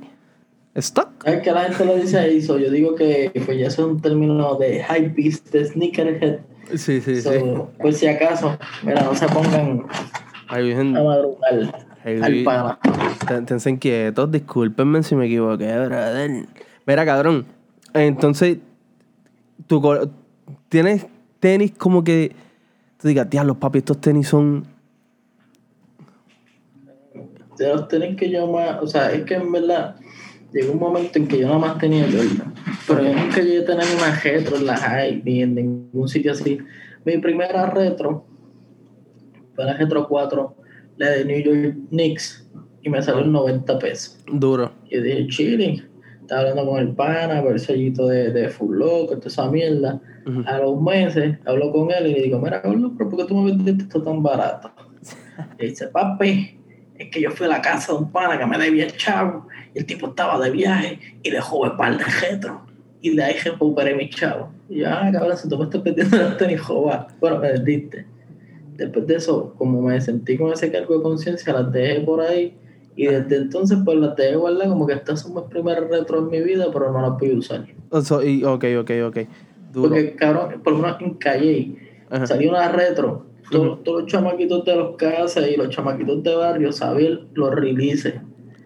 Stock. Es que la gente lo dice ahí, so, yo digo que pues ya eso es un término de high beast, de sneakerhead. Sí, sí, So, sí. Por si acaso, mira, no se pongan Ay, a madrugar al pana. ten- tense quietos, discúlpenme si me equivoqué, brother. Mira, cabrón. Entonces, tú tienes tenis como que tú digas, diablo, papi, estos tenis son. De los tenis que yo más, o sea, es que en verdad llegó un momento en que yo nada más tenía Jordan. Pero yo nunca llegué a tener una retro en la high ni en ningún sitio así. Mi primera retro fue la retro 4, la de New York Knicks, y me salió en 90 pesos. Duro. Yo dije, chilling. Estaba hablando con el pana, por el sellito de, de Full Loco, toda esa mierda. A los meses hablo con él y le digo, mira, pero ¿por qué tú me vendiste esto tan barato? Y dice, papi, es que yo fui a la casa de un pana que me debía el chavo y el tipo estaba de viaje y dejó el par de retro. Y de ahí recuperé mi chavo. Y yo, ah, cabrón, si tú me estás vendiendo los tenis, joder. Bueno, me vendiste. Después de eso, como me sentí con ese cargo de conciencia, las dejé por ahí. Y desde entonces, pues las dejé guardar como que estas son mis primeras retro en mi vida, pero no las a usar. O sea, y, ok, ok, ok. Duro. Porque, cabrón, por lo menos en Calle Ajá. salió una retro. Todos, todos los chamaquitos de los casas y los chamaquitos de barrio sabían los releases.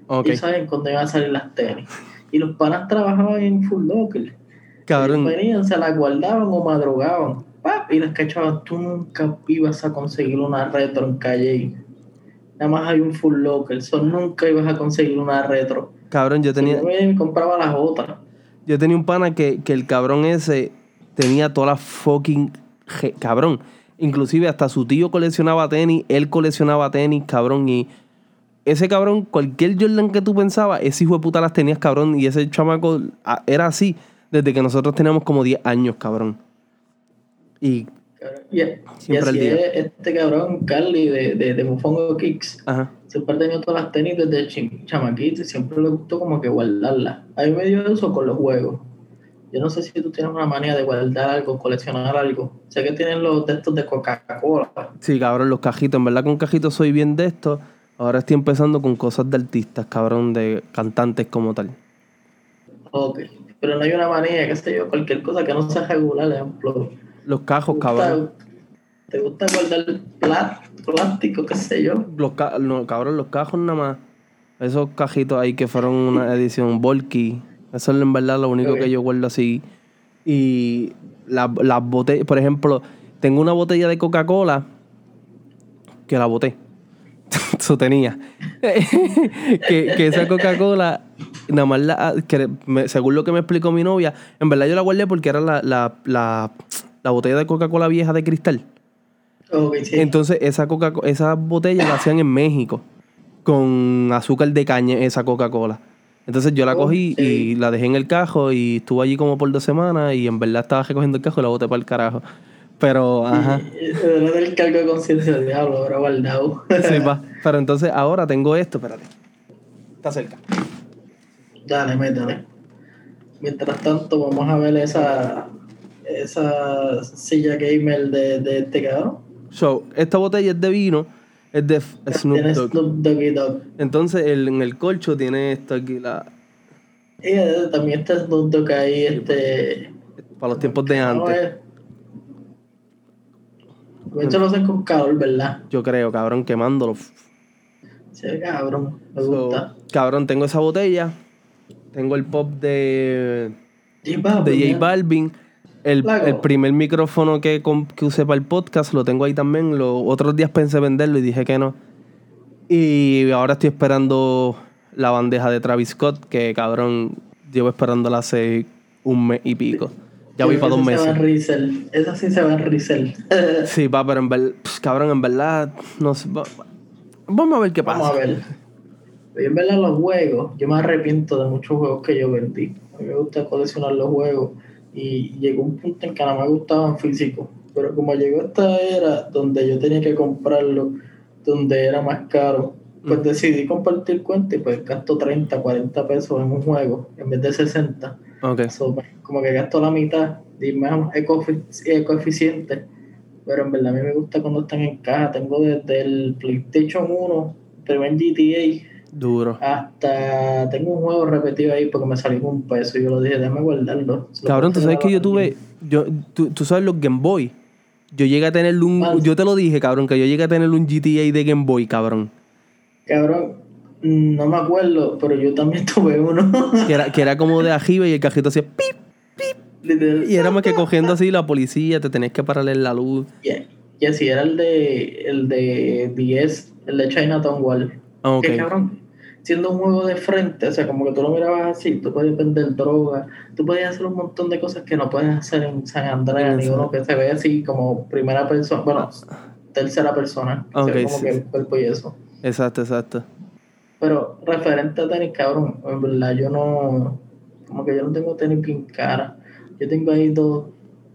Ok. Y saben cuándo iban a salir las tenis. Y los panas trabajaban en Full Locker. Cabrón. Venían, se las guardaban o madrugaban. ¡Pap! Y las cachaban. Tú nunca ibas a conseguir una retro en Calle. nada más hay un full locker. Eso nunca ibas a conseguir una retro. Cabrón, yo tenía, Yo me compraba las otras. yo tenía un pana que, que el cabrón ese tenía todas las fucking... Cabrón, inclusive hasta su tío coleccionaba tenis, él coleccionaba tenis, cabrón, y... Ese cabrón, cualquier Jordan que tú pensabas, ese hijo de puta las tenías, cabrón. Y ese chamaco ah, era así desde que nosotros teníamos como 10 años, cabrón. Y. Y, Siempre así día. es este cabrón, Carly, de, de, de Mofongo Kicks. ajá. Siempre ha tenido todas las tenis desde chim- chamaquito y siempre le gustó como que guardarlas. A mí me dio eso con los juegos. Yo no sé si tú tienes una manía de guardar algo, coleccionar algo. Sé que tienen los de estos de Coca-Cola. Sí, cabrón, los cajitos. En verdad con cajitos soy bien de esto. Ahora estoy empezando con cosas de artistas, cabrón, de cantantes como tal. Ok. Pero no hay una manía, qué sé yo, cualquier cosa que no sea regular, ejemplo. Los cajos, ¿Te cabrón. ¿Te gusta guardar plá- plástico, qué sé yo? Los ca- no, cabrón, los cajos nada más. Esos cajitos ahí que fueron una edición Volky. Eso es en verdad lo único que yo guardo así. Y la- las botellas, por ejemplo, tengo una botella de Coca-Cola que la boté. Eso tenía. que, que esa Coca-Cola, nada más la, que me- según lo que me explicó mi novia, en verdad yo la guardé porque era la, la, la, la botella de Coca-Cola vieja de cristal. Sí. Entonces, esa Coca esa botella la hacían en México con azúcar de caña, esa Coca-Cola. Entonces yo la cogí y la dejé en el cajo y estuvo allí como por dos semanas y en verdad estaba recogiendo el cajo y la boté para el carajo. Pero, ajá. Era del cargo de conciencia del diablo, ahora guardado. Sí, va. Pero entonces ahora tengo esto, espérate. Está cerca. Dale, métele. Mientras tanto, vamos a ver esa, esa silla gamer de, de este cabrón. So, esta botella es de vino, es de Snoop Dogg. Snoop Doggy Dogg. Entonces el- en el colcho tiene esto aquí, la, Y eh, también está Snoop Dogg ahí, este... para los tiempos de ¿cómo antes. es? De hecho lo hacen con calor, ¿verdad? Yo creo, cabrón, quemándolo. Sí, cabrón, me So, gusta. cabrón, tengo esa botella. Tengo el pop de, J Balvin, de J ¿eh? Balvin. El, el primer micrófono que, que usé para el podcast lo tengo ahí también. Los otros días pensé venderlo y dije que no. Y ahora estoy esperando la bandeja de Travis Scott, que cabrón, llevo esperándola hace un mes y pico. Ya voy Yo para dos meses. Esa sí se va en resell. Sí, va, pero en verdad, cabrón, en verdad, no sé. va- Vamos a ver qué pasa. Vamos a ver. Pero en verdad los juegos, yo me arrepiento de muchos juegos que yo vendí. A mí me gusta coleccionar los juegos y llegó un punto en que no me gustaban físicos. Pero como llegó esta era donde yo tenía que comprarlo, donde era más caro, pues Mm. decidí compartir cuenta y pues gasto 30, 40 pesos en un juego en vez de 60. Ok. So, pues, como que gasto la mitad y más ecoefi- ecoeficiente. Pero en verdad a mí me gusta cuando están en caja. Tengo desde el PlayStation 1, primer GTA, Duro. hasta tengo un juego repetido ahí porque me salió un peso y yo lo dije, déjame guardarlo. Se Cabrón, tú sabes que yo tuve. Yo, tú, tú sabes los Game Boy. Yo llegué a tener un. Ah. Yo te lo dije, cabrón, que yo llegué a tener un GTA de Game Boy, cabrón. Cabrón, no me acuerdo, pero yo también tuve uno. Que era, que era como de ajibe y el cajito hacía pip. Literal. Y era más que cogiendo así la policía, te tenías que pararle la luz. Y, y así era el de el de 10, el de Chinatown Wall. Ah, ok. Que cabrón, siendo un juego de frente, o sea, como que tú lo mirabas así, tú podías vender droga, tú podías hacer un montón de cosas que no puedes hacer en San Andreas, ni Eso. uno que se ve así como primera persona, bueno, tercera persona, que se ve Ok, como sí. que el cuerpo y eso. Exacto, exacto. Pero referente a tenis, cabrón, en verdad yo no, como que yo no tengo tenis bien cara. Yo tengo ahí dos,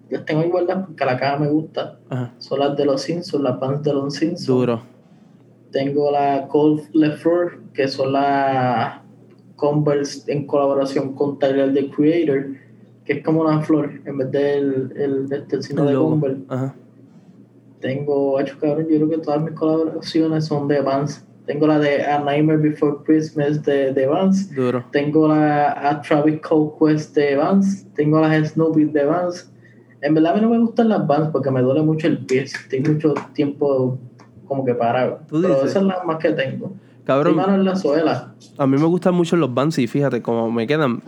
las tengo ahí guardadas porque la caja me gusta. Ajá. Son las de los Simpsons, las Pants de los Simpsons. Duro. Tengo la Cold Lefleur, que son las Converse en colaboración con Tyler the Creator, que es como una flor en vez del el, este, el signo El de. Converse. Ajá. Tengo, hecho cabrón, yo creo que todas mis colaboraciones son de Vans. Tengo la de A Nightmare Before Christmas de, de Vans. Duro. Tengo la a Travis Quest de Vans. Tengo las Snoopy de Vans. En verdad a mí no me gustan las Vans porque me duele mucho el pie. Estoy mucho tiempo como que parado. ¿Tú Pero esas son las más que tengo. Cabrón, Mi mano en la suela. a mí me gustan mucho los Vans y fíjate cómo me quedan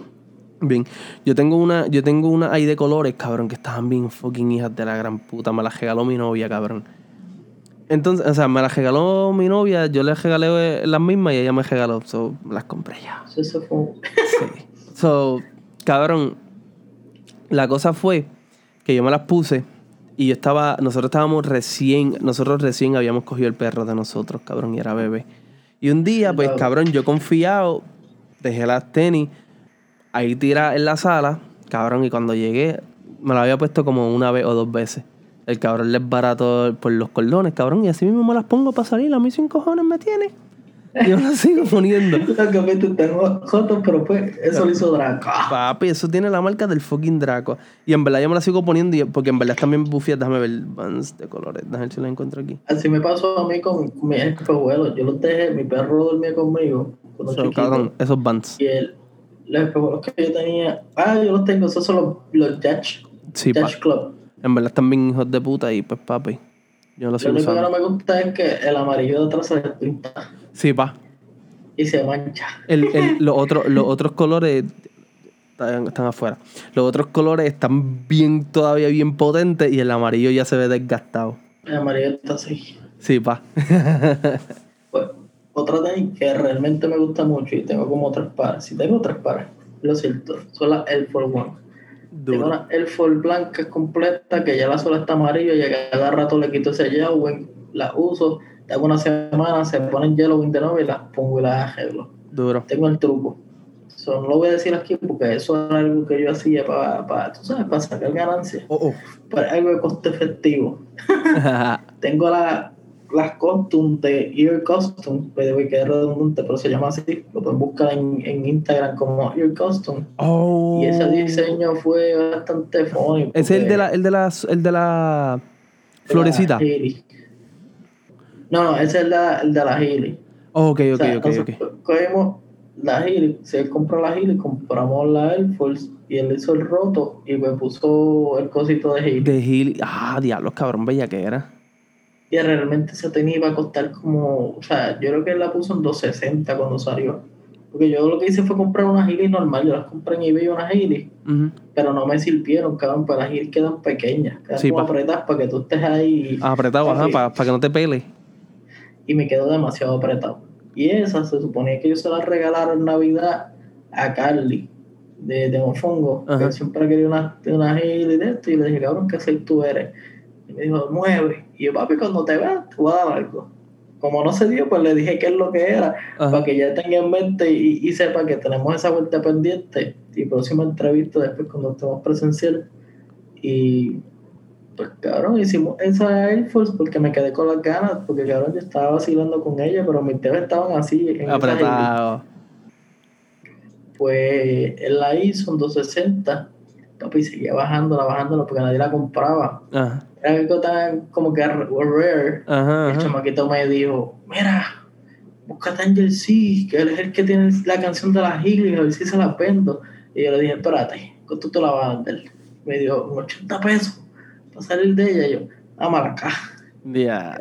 bien. Yo tengo una, yo tengo una ahí de colores, cabrón, que estaban bien fucking hijas de la gran puta. Me las regaló mi novia, cabrón. Entonces, o sea, me las regaló mi novia, yo le regalé las mismas y ella me regaló. So, las compré ya. Eso fue. Sí. So, cabrón, la cosa fue que yo me las puse y yo estaba, nosotros estábamos recién, nosotros recién habíamos cogido el perro de nosotros, cabrón, y era bebé. Y un día, pues, cabrón, yo confiado, dejé las tenis ahí tiradas en la sala, cabrón, y cuando llegué, me la había puesto como una vez o dos veces. El cabrón les barato por los cordones, cabrón, y así mismo me las pongo para salir, a mí sin cojones me tiene. Yo las sigo poniendo. Lo me tengo jotos, pero pues eso lo hizo Draco. Papi, eso tiene la marca del fucking Draco. Y en verdad yo me la sigo poniendo y- porque en verdad también bufias. Déjame ver Vans de colores. Déjame ver si la encuentro aquí. Así me pasó a mí con, mis espejuelos. Yo los dejé, mi perro dormía conmigo So, cabrón, esos Vans. Y el, los espejuelos que yo tenía, ah, yo los tengo, esos son los, los Judge, Sí. Judge Club. En verdad están bien hijos de puta y pues papi. Yo Lo único que no me gusta es que el amarillo de atrás se despinta Sí, pa. y se mancha. El, el- los, otros, los otros colores están, están afuera. Los otros colores están bien, todavía bien potentes y el amarillo ya se ve desgastado. El amarillo está así. Sí, pa. Pues, otra tenis que realmente me gusta mucho y tengo como tres pares. Si tengo tres pares, lo cierto, son las Air Force One. Tengo una Air Force blanca completa que ya la sola está amarilla y a cada rato le quito ese yellowing, la uso, tengo una semana, se ponen yellowing de nuevo y las pongo y las arreglo. Duro. Tengo el truco. So, no lo voy a decir aquí porque eso era algo que yo hacía para, para, tú sabes, para sacar ganancias. Oh, Para algo de coste efectivo. oh. Tengo la, las costumes de Ear Custom, que debe quedar redundante, pero se llama así. Lo pueden buscar en, en Instagram como Ear Custom. oh. Y ese diseño fue bastante funny. Es el de la, el de la, el de la florecita. de la Healy. No, no, ese es el de, la- el de la Healy. Oh, ok, O ok, sea, ok, nosotros ok. Cogimos la Healy, si él compró la Healy, compramos la Air Force y él hizo el roto y me puso el cosito de Healy. De Healy. Ah, diablos, cabrón, bella que era. Y realmente esa tenis iba a costar como, o sea, yo creo que él la puso en 260 cuando salió. Porque yo lo que hice fue comprar una Healy normal, yo las compré en eBay una Healy, Ujú. pero no me sirvieron, cabrón, pues las Healy quedan pequeñas, quedan Sí, como pa. apretadas para que tú estés ahí. Apretado, ajá, Papi. para que no te pele. y me quedó demasiado apretado. Y esa se suponía que yo se la regalaron en Navidad a Carly de, de Mofongo. que siempre quería una, una Healy de esto y le dije, cabrón, ¿qué soy tú eres? Y me dijo, nueve. Y yo, papi, cuando te veas, te voy a dar algo. Como no se dio, pues le dije qué es lo que era, Ajá. para que ya tenga en mente y, y sepa que tenemos esa vuelta pendiente. Y próxima entrevista después cuando estemos presencial. Y pues cabrón, hicimos esa Air Force porque me quedé con las ganas, porque cabrón yo estaba vacilando con ella, pero mis dedos estaban así. Apretado. Pues él la hizo en 260, papi, seguía bajándola, bajándola porque nadie la compraba. Ajá. Era algo tan como que rare. Ajá. El chamaquito me dijo, mira, búscate a Angel C, que él es el que tiene la canción de las Healy, a ver si se la vendo. Y yo le dije, espérate, ¿cuánto te la vas a vender? Me "Unos 80 pesos para salir de ella. Y yo, dámala acá. Ya.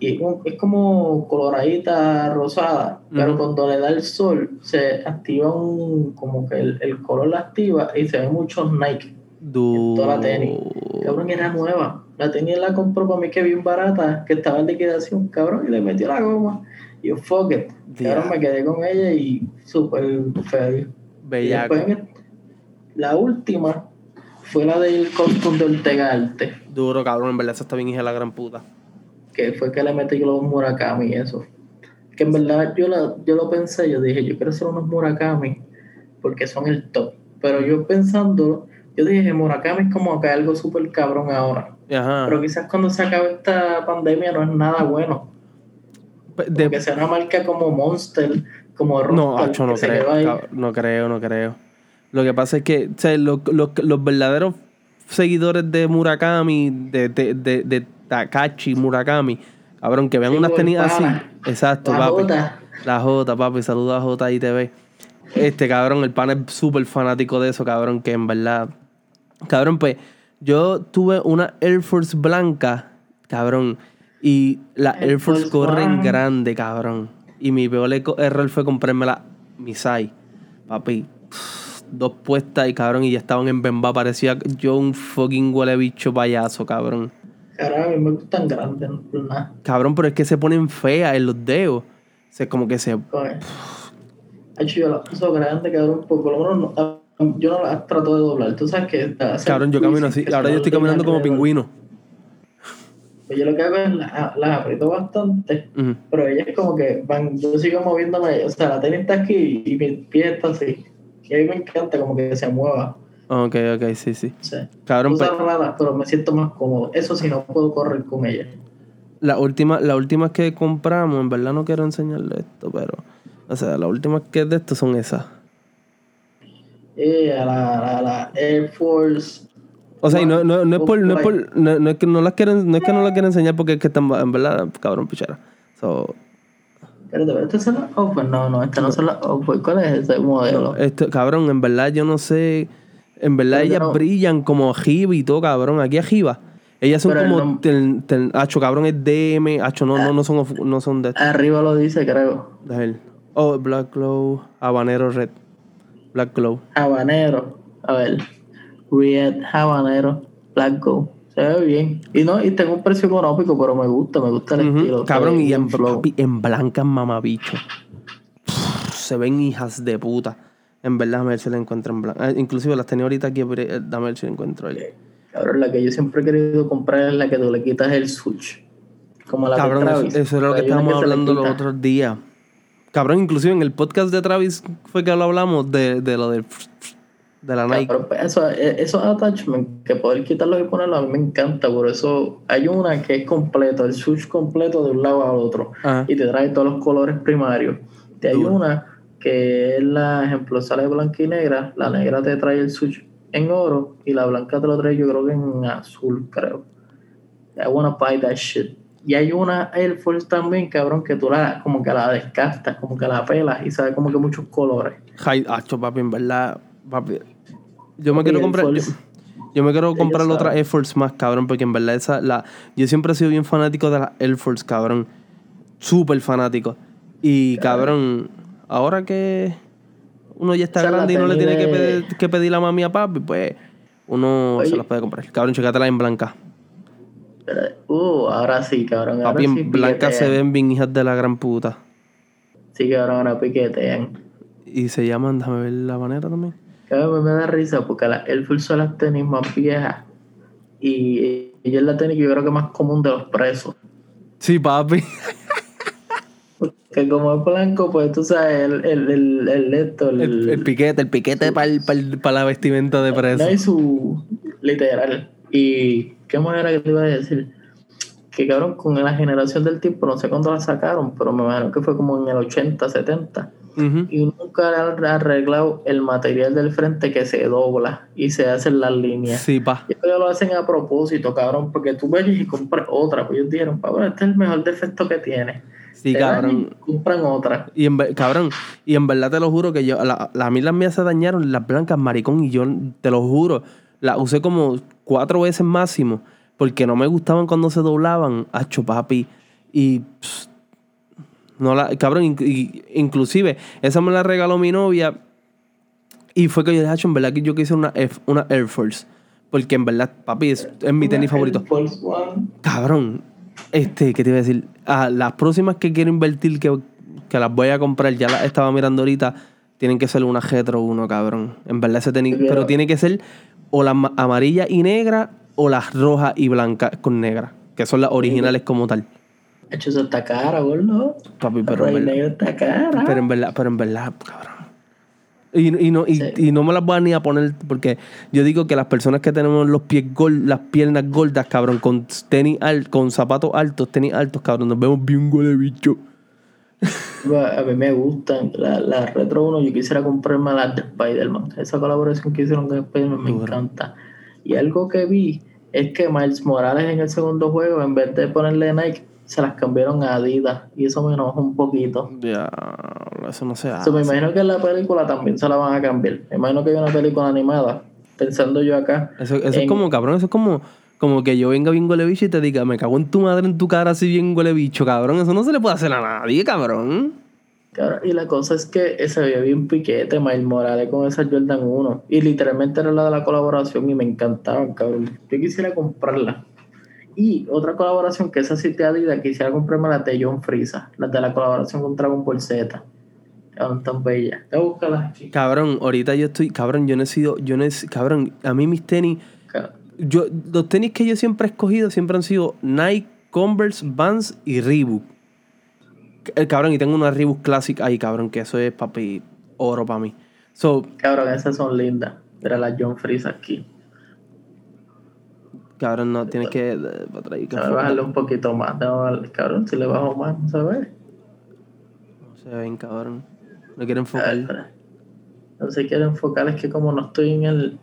Y es como- coloradita rosada, pero cuando le da el sol se activa un, como que el, el color la activa y se ve muchos Nike. Duro. toda la tenis. Cabrón, era nueva. La tenía la compró para mí que bien barata, que estaba en liquidación, cabrón, y le metió la goma. Y yo, fuck it. Cabrón, Ya. me quedé con ella y súper feliz. Y Bellaco. después, la última fue la del costume de Ortega Arte, Duro, cabrón. En verdad, esa está bien hija de la gran puta. que fue que le metí los Murakami y eso. Que en verdad yo, la, yo lo pensé, yo dije, yo quiero hacer unos Murakami porque son el top. Pero yo pensándolo, yo dije, Murakami es como que algo súper cabrón ahora. Ajá. Pero quizás cuando se acabe esta pandemia no es nada bueno. De- Que sea una marca como Monster, como No, Rockstar, acho, no que se creo. cabrón, No creo, no creo. Lo que pasa es que, o sea, los verdaderos seguidores de Murakami, de, de, Takashi Murakami, cabrón, que vean Sí, unas tenis así. Exacto, La papi. Jota. La J, papi, saluda a J ITV. Este cabrón, el pan es súper fanático de eso, cabrón, que en verdad. Cabrón, pues, yo tuve una Air Force blanca, cabrón, y la Air Air Force Force corren grande, cabrón. Y mi peor eco- error fue comprarme la Misai. Papi, dos puestas y cabrón, y ya estaban en Bemba. Parecía yo un fucking huele bicho payaso, cabrón. Cabrón, a mí me gustan grandes, no. Cabrón, pero es que se ponen feas en los dedos. O sea, como que se. Coge. Hecho, yo las uso grandes, cabrón, porque por lo menos no- yo no las trato de doblar. Tú sabes que. Cabrón, yo camino así. Ahora yo estoy caminando como pingüino. Pues yo lo que hago es las aprieto bastante, pero ellas como que van, yo sigo moviéndome, o sea, la tenis está aquí y mi pie está así. Y a mí me encanta como que se mueva. Ok, ok, sí, sí. Sea, Cabrón, pues, uso raras, pero me siento más cómodo. Eso sí, no puedo correr con ellas. la última, la última que compramos, en verdad no quiero enseñarle esto, pero. O sea, las últimas que de esto son esas. Y a la, la, la Air Force. O sea, y no, no, no es por, no es por, no, no es que no las quieren, no es que no las quieren enseñar porque es que están, en verdad, cabrón, pichara. So, estas son las Open. No, no, estas no son las Open. ¿Cuál es ese modelo? esto, cabrón, en verdad yo no sé, en verdad Pero ellas no- brillan como Jiva y todo, cabrón. Aquí Jiva. Ellas son Pero como, tel- tel- hacho, cabrón, es DM, hacho, no, no, no son, no son de Arriba lo dice, creo. de él. Oh, Black Glow, Habanero Red. Black Glow. Habanero. A ver. Red Habanero. Black Go. Se ve bien. Y no, y tengo un precio económico, pero me gusta, me gusta el estilo. Cabrón, y en, papi, en blancas mamabicho. Se ven hijas de puta. En verdad, a ver si la encuentro en blanca. inclusive las tenía ahorita aquí, eh, dame ver si la encuentro ahí. Cabrón, la que yo siempre he querido comprar es la que tú le quitas el switch. Como la Cabrón, eso, Travis. eso era lo que estábamos hablando los otros días. Cabrón, inclusive en el podcast de Travis fue que lo hablamos de, de lo del de la Nike. Cabrón, pues eso, eh, esos attachments, que poder quitarlos y ponerlos, a mí me encanta. Por eso hay una que es completo, el switch completo de un lado al otro. Ajá. Y te trae todos los colores primarios. Y hay una que es la, ejemplo, sale blanca y negra. La negra te trae el switch en oro y la blanca te lo trae, yo creo que en azul, creo. I wanna buy that shit. Y hay una Air Force también, cabrón, que tú la, como que la descastas, como que la pelas y sabe como que muchos colores. Hacho, papi, en verdad, papi. Yo me Papi, quiero comprar. Yo, me quiero comprar otra. Air Force más, cabrón, porque en verdad esa, la, yo siempre he sido bien fanático de la Air Force, cabrón. Súper fanático. Y cabrón, ahora que uno ya está grande y no le tiene que pedir, que pedir la mami a papi, pues uno Oye. se las puede comprar. Cabrón, checátela en blanca. Uh, ahora sí, cabrón. Ahora Papi, sí en blanca se ven bien hijas de la gran puta. Sí, cabrón, ahora piquetean. Y se llaman, déjame ver la manera también. Cabrón, me da risa porque las Air Force son las tenis más viejas. Y ella es la tenis que yo creo que más común de los presos. Sí, papi. Que como es blanco, pues tú sabes, el, el, el, el, esto, el, El, el piquete, el piquete para la vestimenta de preso. no hay su literal. Y qué manera que te iba a decir. Que cabrón, con la generación del tiempo, no sé cuándo la sacaron, pero me imagino que fue como en el 80, 70. Ujú. Y nunca han arreglado el material del frente que se dobla y se hacen las líneas. Sí, pa. Y ellos lo hacen a propósito, cabrón, porque tú vayas y compras otra. Pues ellos dijeron, cabrón, este es el mejor defecto que tiene. Sí, Te cabrón. y compran otra. Y en, cabrón, y en verdad te lo juro que yo, la, la- a mí las mías se dañaron, las blancas, maricón, y yo te lo juro, las usé como cuatro veces máximo, porque no me gustaban cuando se doblaban, hacho papi, y pss, no la, cabrón, inclusive, esa me la regaló mi novia, y fue que yo dije, hacho, en verdad que yo quise una, F- una Air Force, porque en verdad, papi, es, es mi tenis favorito. Air Force One. Cabrón, este, ¿qué te iba a decir? Ah, las próximas que quiero invertir, que, que las voy a comprar, ya las estaba mirando ahorita, tienen que ser una Retro 1, cabrón. En verdad ese tenis, pero tiene que ser o las ma- amarilla y negra o las rojas y blancas con negra, que son las originales como tal. Hecho, eso está cara, gordo. Papi, pero en verdad, negro está cara. pero en verdad, pero en verdad, cabrón. Y, y no, y, Sí. y no me las voy a ni a poner porque yo digo que las personas que tenemos los pies gol, las piernas gordas, cabrón, con tenis al, con zapatos altos, tenis altos, cabrón, nos vemos bien de bicho. Bueno, A mí me gustan las la Retro 1. Yo quisiera comprarme las de Spider-Man. Esa colaboración que hicieron con Spider-Man me encanta. Y algo que vi es que Miles Morales en el segundo juego, en vez de ponerle Nike, se las cambiaron a Adidas. Y eso me enoja un poquito. Ya, eso no se hace. So, me imagino que en la película también se la van a cambiar. Me imagino que hay una película animada. Pensando yo acá. Eso, eso es como, cabrón, eso es como, como que yo venga bien huele bicho y te diga, me cago en tu madre en tu cara así bien huele bicho, cabrón. Eso no se le puede hacer a nadie, cabrón. Cabrón, y la cosa es que se veía bien piquete Miles Morales con esa Jordan 1. Y literalmente era la de la colaboración y me encantaban, cabrón. Yo quisiera comprarla. Y otra colaboración que esa sí te Adidas, quisiera comprarme la de John Frieza, la de la colaboración con Dragon Ball Z. Cabrón, tan bella. Te. Cabrón, ahorita yo estoy, cabrón, yo no he sido, yo no he, cabrón, a mí mis tenis, yo, los tenis que yo siempre he escogido siempre han sido Nike, Converse, Vans y Reebok. El cabrón, y tengo una Reebok Classic ahí, cabrón, que eso es papi oro para mí. So, Cabrón, esas son lindas. Mira la John Frieza aquí. cabrón, no tienes que eh, que bajarle un poquito más. Bajarle, cabrón, si le bajo más, no se ve. no se ven, cabrón. No quiero ver, enfocar. espera. No se quiere enfocar, es que como no estoy en el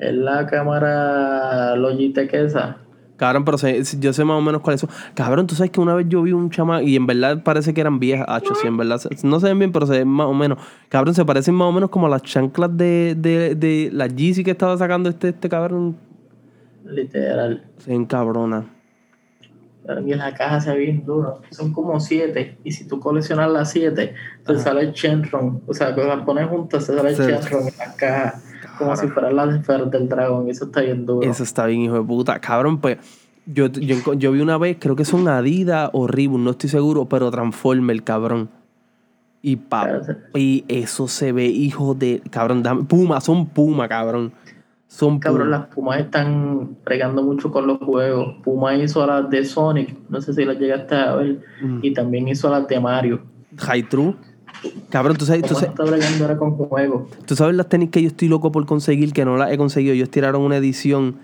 en la cámara Logitech esa. Cabrón, pero sé- yo sé más o menos cuáles son. Cabrón, tú sabes que una vez yo vi un chama y en verdad parece que eran viejas, hacho, sí, en verdad. se- No se ven bien, pero se ven más o menos. Cabrón, se parecen más o menos como a las chanclas de, de, de la Yeezy que estaba sacando este, este cabrón. Literal. Se ven cabrona. Pero que la caja se ve bien duro. Son como siete. Y si tú coleccionas las siete, te sale el Shenron. O sea, que las pones juntas, te sale el Sí. Shenron en la caja. Como si fueran las esferas del dragón. Eso está bien duro. Eso está bien, hijo de puta. Cabrón, pues. Yo, yo, yo vi una vez, creo que son Adidas o Reebok, no estoy seguro, pero Transformer, cabrón. Y pa, y eso se ve, hijo de. Cabrón, dame- Puma, son Puma, cabrón. Son Cabrón, Puma. las Pumas están pregando mucho con los juegos. Puma hizo las de Sonic, no sé si las llegaste a ver, Mm. y también hizo las de Mario. High True. Cabrón, ¿tú sabes, tú, sabes, ahora con juegos. tú sabes las tenis que yo estoy loco por conseguir, que no las he conseguido. Ellos tiraron una edición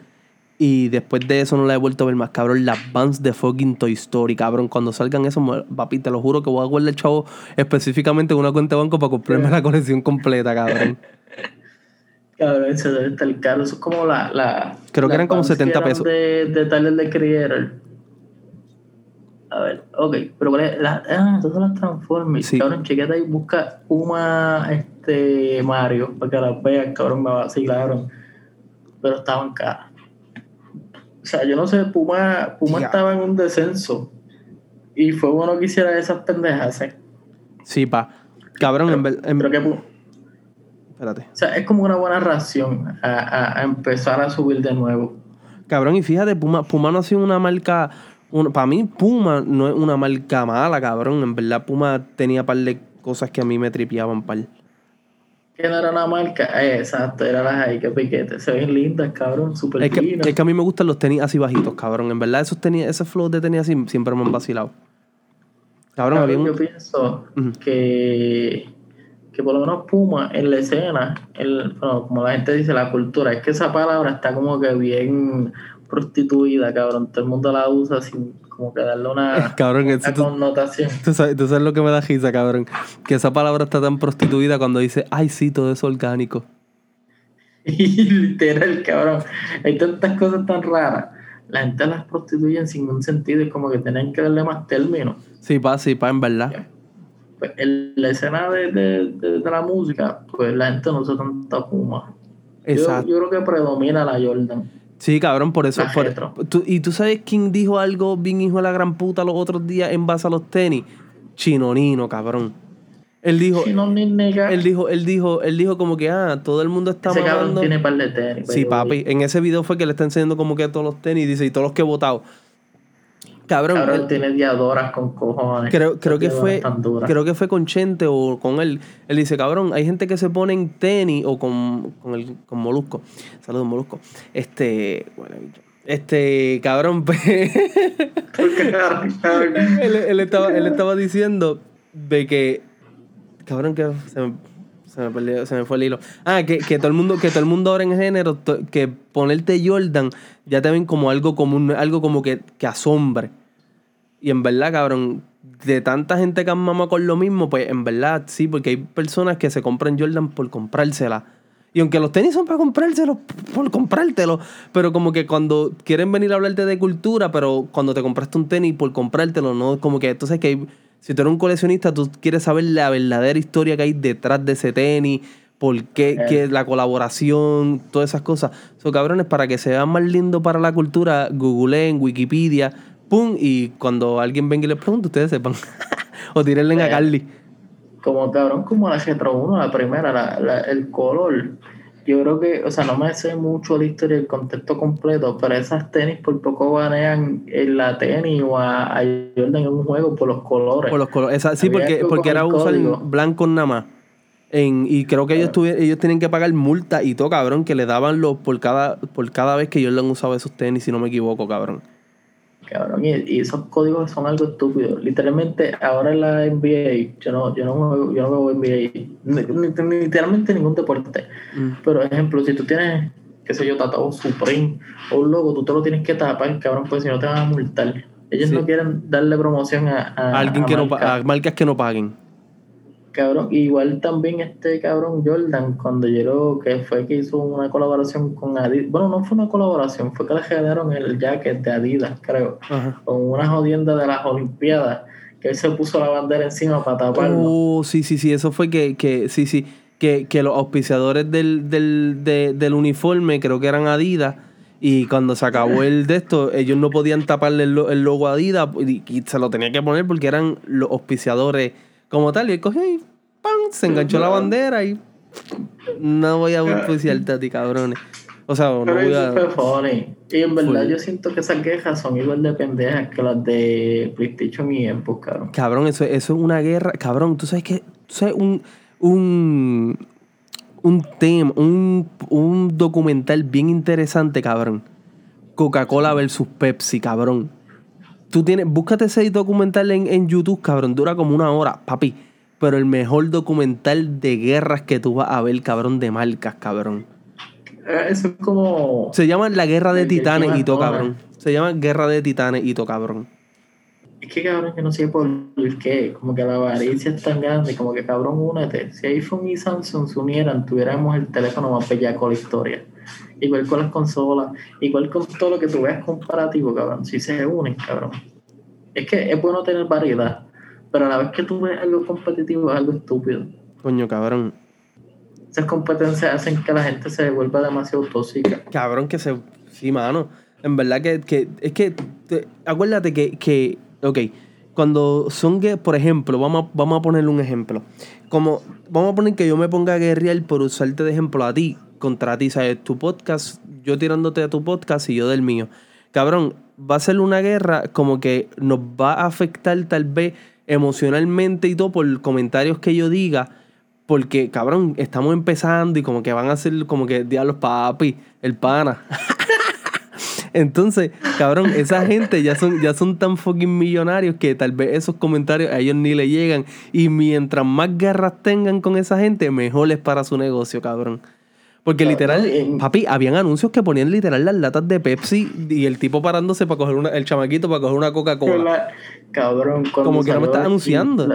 y después de eso no la he vuelto a ver más. Cabrón, las Vans de fucking Toy Story. Cabrón, cuando salgan esos, me- papi, te lo juro que voy a guardar el chavo específicamente en una cuenta de banco para comprarme la colección completa, cabrón. Cabrón, eso debe estar caro. Eso es como la. la Creo que eran como Vans 70 eran pesos. De, de Tyler the Creator. A ver, ok, pero ¿cuál es? La, ah, son las Transformers. Sí. Cabrón, chequete ahí, busca Puma este, Mario para que las veas, cabrón, me vacilaron. Pero estaban caras. O sea, yo no sé, Puma, Puma estaba en un descenso. Y fue bueno que hiciera esas pendejas. ¿eh? Sí, pa. Cabrón, en ver- en- Pero que Espérate. o sea, es como una buena reacción a, a- a empezar a subir de nuevo. Cabrón, y fíjate, Puma, Puma no ha sido una marca. Para mí, Puma no es una marca mala, cabrón. En verdad, Puma tenía par de cosas que a mí me tripeaban, par. Que no era una marca, eh, exacto, era las ahí que piquete. Se ven lindas, cabrón, súper Es que, es que a mí me gustan los tenis así bajitos, cabrón. En verdad, esos tenis, ese flow de tenis así siempre me han vacilado. Cabrón, Cabrón, un- yo pienso que, que por lo menos Puma en la escena, el, bueno, como la gente dice, la cultura, es que esa palabra está como que bien prostituida, cabrón. Todo el mundo la usa sin como que darle una, Cabrón, una tú, connotación. tú sabes, tú sabes lo que me da risa, cabrón. Que esa palabra está tan prostituida cuando dice, ay, sí, todo es orgánico. Y literal, cabrón. Hay tantas cosas tan raras. La gente las prostituye sin ningún sentido. Es como que tienen que darle más términos. Sí, pa, sí, pa, en verdad. Pues en la escena de, de, de- de la música, pues la gente no usa tanta puma. Yo, Exacto. yo creo que predomina la Jordan. Sí, cabrón, por eso. Por- tú- ¿Y tú sabes quién dijo algo bien hijo de la gran puta los otros días en base a los tenis? Chinonino, cabrón. Él dijo, él dijo, él dijo, él dijo como que, ah, todo el mundo está Ese cabrón mamando. tiene par de tenis. Sí, papi. En ese video fue que le está enseñando como que todos los tenis, dice, y todos los que he votado. Cabrón, Cabrón él- tiene diadoras con cojones. creo, creo que fue, creo que fue con Chente o con él. Él dice, cabrón, hay gente que se pone en tenis o con, con, el, con Molusco. Saludos, Molusco. Este, bueno, este, cabrón, pues, él, él estaba, él estaba diciendo de que, cabrón, que se me, se me perdió- se me fue el hilo. Ah, que, que todo el mundo, que todo el mundo ahora en género, que ponerte Jordan ya te ven como algo común, algo como que, que asombre. Y en verdad, cabrón, de tanta gente que han mamado con lo mismo, pues en verdad sí, porque hay personas que se compran Jordan por comprársela. Y aunque los tenis son para comprárselos, por comprártelos, pero como que cuando quieren venir a hablarte de cultura, pero cuando te compraste un tenis por comprártelo, no, como que entonces que hay- si tú eres un coleccionista, tú quieres saber la verdadera historia que hay detrás de ese tenis, por qué, Eh. qué- la colaboración, todas esas cosas. Son cabrones, para que se vean más lindo para la cultura, googleen Wikipedia, pum, y cuando alguien venga y les pregunte, ustedes sepan. o tírenle a. Carly. Como cabrón, como la Retro 1, la primera, la, la- el color yo creo que, o sea, no me sé mucho la historia el contexto completo, pero esas tenis por poco banean en la tenis o a, Jordan en un juego por los colores. Por los colores, sí, porque, porque era usar blanco nada más. En, y creo que ellos tuvieron, ellos tienen que pagar multa y todo, cabrón, que le daban los por cada, por cada vez que Jordan usaba esos tenis, si no me equivoco, cabrón. Cabrón, y, esos códigos son algo estúpido. Literalmente, ahora en la NBA, yo no, yo no, yo no veo NBA, literalmente ningún deporte. Mm. Pero, ejemplo, si tú tienes, qué sé yo, tatuado Supreme o un logo, tú te lo tienes que tapar, cabrón, pues si no te van a multar. Ellos no quieren darle promoción a, a, alguien que no, a marcas que no paguen cabrón, igual también este cabrón Jordan, cuando llegó, que fue que hizo una colaboración con Adidas, bueno, no fue una colaboración, fue que le generaron el jacket de Adidas, creo, con una jodienda de las Olimpiadas, que él se puso la bandera encima para taparlo. Oh, sí, sí, sí, eso fue que, que sí, sí, que, que los auspiciadores del, del, del uniforme, creo que eran Adidas, y cuando se acabó el de esto, ellos no podían taparle el, el logo Adidas y, se lo tenía que poner porque eran los auspiciadores como tal. Y él cogió y ¡pam! se enganchó la bandera y no voy a oficiarte a ti, cabrones. O sea, no voy a. Funny. Y en verdad yo siento que esas quejas son igual de pendejas que las de PlayStation y Xbox, cabrón. Cabrón, eso, eso es una guerra. Cabrón, tú sabes que. Tú sabes un. Un. Un tema, un, un documental bien interesante, cabrón. Coca-Cola versus Pepsi, cabrón. Tú tienes, búscate ese documental en, YouTube, cabrón. Dura como una hora, papi. Pero el mejor documental de guerras que tú vas a ver, cabrón, de marcas, cabrón. Eh, eso es como. Se llama La Guerra de Titanes y todo, cabrón. Se llama Guerra de Titanes y todo, cabrón. Es que cabrón, que no sé por qué. Como que la avaricia es tan grande, como que cabrón, únete. Si iPhone y Samsung se unieran, tuviéramos el teléfono más bellaco de la historia igual con las consolas, igual con todo lo que tú veas comparativo, cabrón, si se unen, cabrón. Es que es bueno tener variedad, pero a la vez que tú ves algo competitivo es algo estúpido. Coño, cabrón. Esas competencias hacen que la gente se vuelva demasiado tóxica. Cabrón, que se... Sí, mano. En verdad que, que es que... acuérdate que, que... Ok, cuando son... Por ejemplo, vamos a, vamos a ponerle un ejemplo. Como... Vamos a poner que yo me ponga a guerrear por usarte de ejemplo a ti contra ti, ¿sabes? Tu podcast, yo tirándote a tu podcast y yo del mío. Cabrón, va a ser una guerra como que nos va a afectar tal vez emocionalmente y todo por comentarios que yo diga. Porque, cabrón, estamos empezando y como que van a ser como que diablos papi, el pana. Entonces, cabrón, esa gente ya son, ya son tan fucking millonarios que tal vez esos comentarios a ellos ni le llegan. Y mientras más guerras tengan con esa gente, mejor es para su negocio, cabrón. Porque literal, papi, habían anuncios que ponían literal las latas de Pepsi y el tipo parándose para coger una, el chamaquito para coger una Coca-Cola. Cabrón, como que no me está anunciando.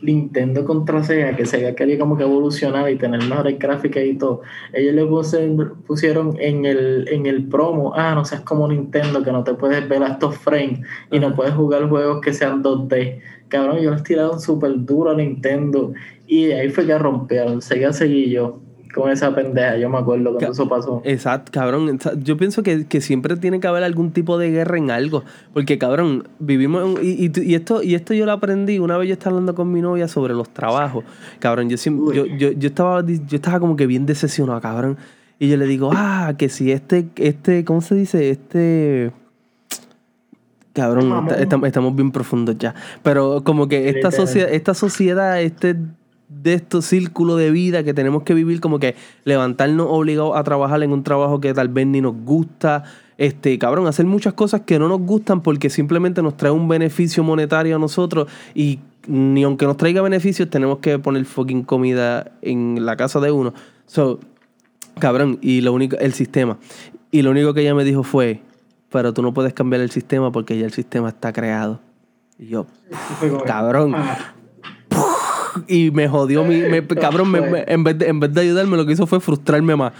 Nintendo contra Sega, que Sega quería como que evolucionar y tener mejores gráficas y todo. Ellos le pusieron en el, en el promo, ah, no seas como Nintendo, que no te puedes ver a estos frames y no puedes jugar juegos que sean 2D. Cabrón, yo les tiraron súper duro a Nintendo y ahí fue que rompieron. Sega seguí yo con esa pendeja, yo me acuerdo cuando eso pasó. Exacto, cabrón. Yo pienso que, siempre tiene que haber algún tipo de guerra en algo. Porque, cabrón, vivimos. y, y, esto, y esto yo lo aprendí una vez yo estaba hablando con mi novia sobre los trabajos. Cabrón, yo, yo, yo, yo, estaba, yo estaba como que bien decepcionado, cabrón. Y yo le digo, ah, que si este, este, ¿cómo se dice? Este. Cabrón, estamos bien profundos ya. Pero como que esta, sociedad, esta sociedad, este de estos círculos de vida que tenemos que vivir, como que levantarnos obligados a trabajar en un trabajo que tal vez ni nos gusta, este, cabrón, hacer muchas cosas que no nos gustan porque simplemente nos trae un beneficio monetario a nosotros y ni aunque nos traiga beneficios tenemos que poner fucking comida en la casa de uno. So, cabrón, y lo único, el sistema. Y lo único que ella me dijo fue, pero tú no puedes cambiar el sistema porque ya el sistema está creado. Y yo, cabrón, ah y me jodió mi. cabrón, en, vez de, en vez de ayudarme, lo que hizo fue frustrarme más.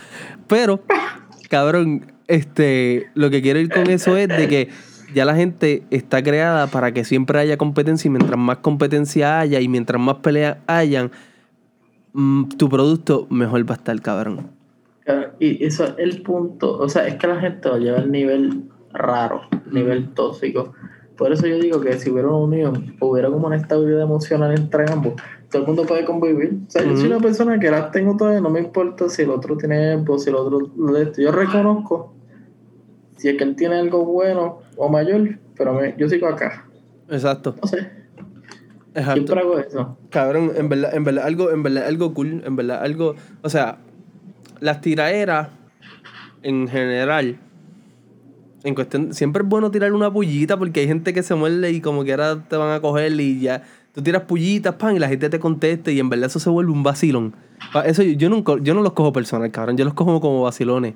Pero, cabrón, este, lo que quiero ir con eso es de que ya la gente está creada para que siempre haya competencia y mientras más competencia haya y mientras más peleas hayan, mm, tu producto mejor va a estar, cabrón. Y eso es el punto, o sea, es que la gente va a llevar el nivel raro, nivel tóxico por eso yo digo que si hubiera una unión, hubiera como una estabilidad emocional entre ambos, todo el mundo puede convivir. O sea, yo soy una persona que las tengo todas, no me importa si el otro tiene algo, si el otro lo de esto. Yo reconozco si es que él tiene algo bueno o mayor, pero me- yo sigo acá. Exacto. No sé, Exacto. siempre hago eso. Cabrón, en verdad, en verdad, algo, en verdad, algo cool, en verdad, algo. O sea, las tiraderas, en general, en cuestión, siempre es bueno tirar una pullita porque hay gente que se muerde y como que ahora te van a coger y ya. Tú tiras pullitas, pan, y la gente te contesta y en verdad eso se vuelve un vacilón. Eso yo, yo nunca, yo no los cojo personal, cabrón, yo los cojo como vacilones.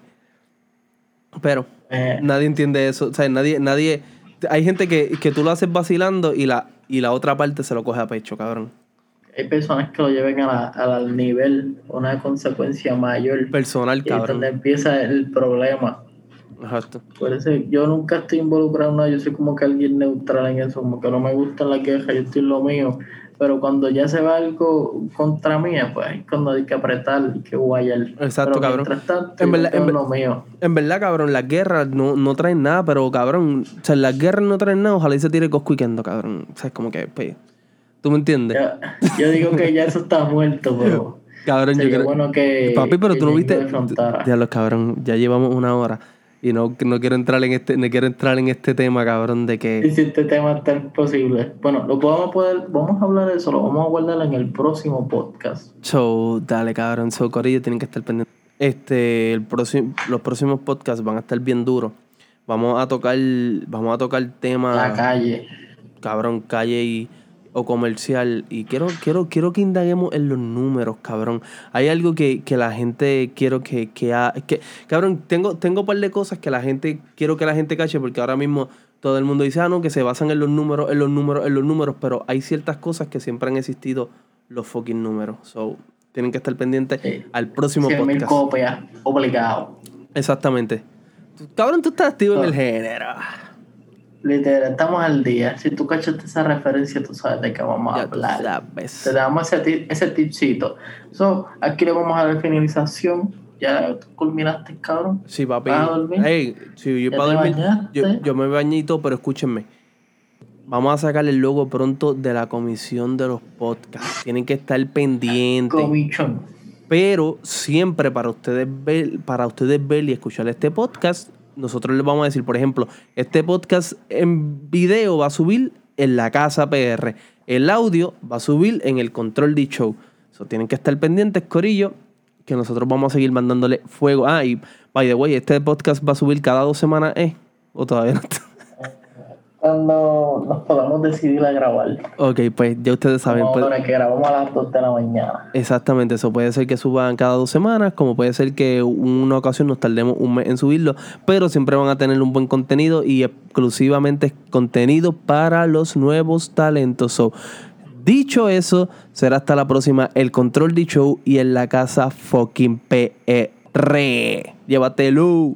Pero Eh, nadie entiende eso, o sea, nadie, nadie. Hay gente que, que tú lo haces vacilando y la, y la otra parte se lo coge a pecho, cabrón. hay personas que lo lleven a la- al nivel, una consecuencia mayor. Personal, Y ahí es cabrón. donde empieza el problema. Exacto. Por eso yo nunca estoy involucrado en nada, yo soy como que alguien neutral en eso, como que no me gustan las quejas, yo estoy en lo mío. Pero cuando ya se va algo contra mía, pues es cuando hay que apretar y que guayar. Exacto, Pero cabrón. tanto, En verdad- en lo mío. En verdad, cabrón, las guerras no, no traen nada, pero cabrón, o sea, las guerras no traen nada, ojalá y se tire coscuiquendo, cabrón. O sea, es como que, pues, ¿tú me entiendes? Yo digo que ya eso está muerto, pero Cabrón, yo creo. bueno que. Papi, pero que tú no viste. Ya los cabrón, ya llevamos una hora. Y no, no quiero entrar en este, no quiero entrar en este tema, cabrón, de Y que. si este tema está imposible. Bueno, lo a poder, vamos a hablar de eso, lo vamos a guardar en el próximo podcast. So, dale, cabrón, so Corillo tienen que estar pendientes. Este, el próximo, los próximos podcasts van a estar bien duros. Vamos a tocar, vamos a tocar temas. La calle. cabrón, calle y, o comercial. Y quiero, quiero, quiero que indaguemos en los números, cabrón. Hay algo que, que la gente quiero que, que, ha- que cabrón, tengo, tengo un par de cosas que la gente, quiero que la gente cache, porque ahora mismo todo el mundo dice, ah, no, que se basan en los números, en los números, en los números, pero hay ciertas cosas que siempre han existido los fucking números. So, tienen que estar pendientes Sí. al próximo 100 mil podcast. copias, obligado. Exactamente. Cabrón, tú estás activo en el género. Literal, estamos al día. Si tú cachaste esa referencia, tú sabes de qué vamos a Ya hablar. sabes. Te damos ese, tip- ese tipcito. So, aquí le vamos a dar finalización. Ya culminaste, cabrón. Sí, papi. ¿Vas a dormir? Ey, sí, yo ¿Ya para dormir. Yo, yo me todo, pero escúchenme. Vamos a sacar el logo pronto de la comisión de los podcasts. Tienen que estar pendientes. Comichón. Pero siempre para ustedes ver, para ustedes ver y escuchar este podcast, nosotros les vamos a decir, por ejemplo, este podcast en video va a subir en la casa PR. El audio va a subir en el control de show. So, tienen que estar pendientes, Corillo, que nosotros vamos a seguir mandándole fuego. Ah, y by the way, este podcast va a subir cada dos semanas, ¿eh? O todavía no. Cuando nos podamos decidir a grabar. Ok, pues ya ustedes saben. Vamos pues- poner que grabamos a las 2 de la mañana. Exactamente, eso puede ser que suban cada dos semanas, como puede ser que una ocasión nos tardemos un mes en subirlo, pero siempre van a tener un buen contenido y exclusivamente contenido para los nuevos talentos. So, dicho eso, será hasta la próxima el Control de Show y en la casa fucking PR. Llévatelo.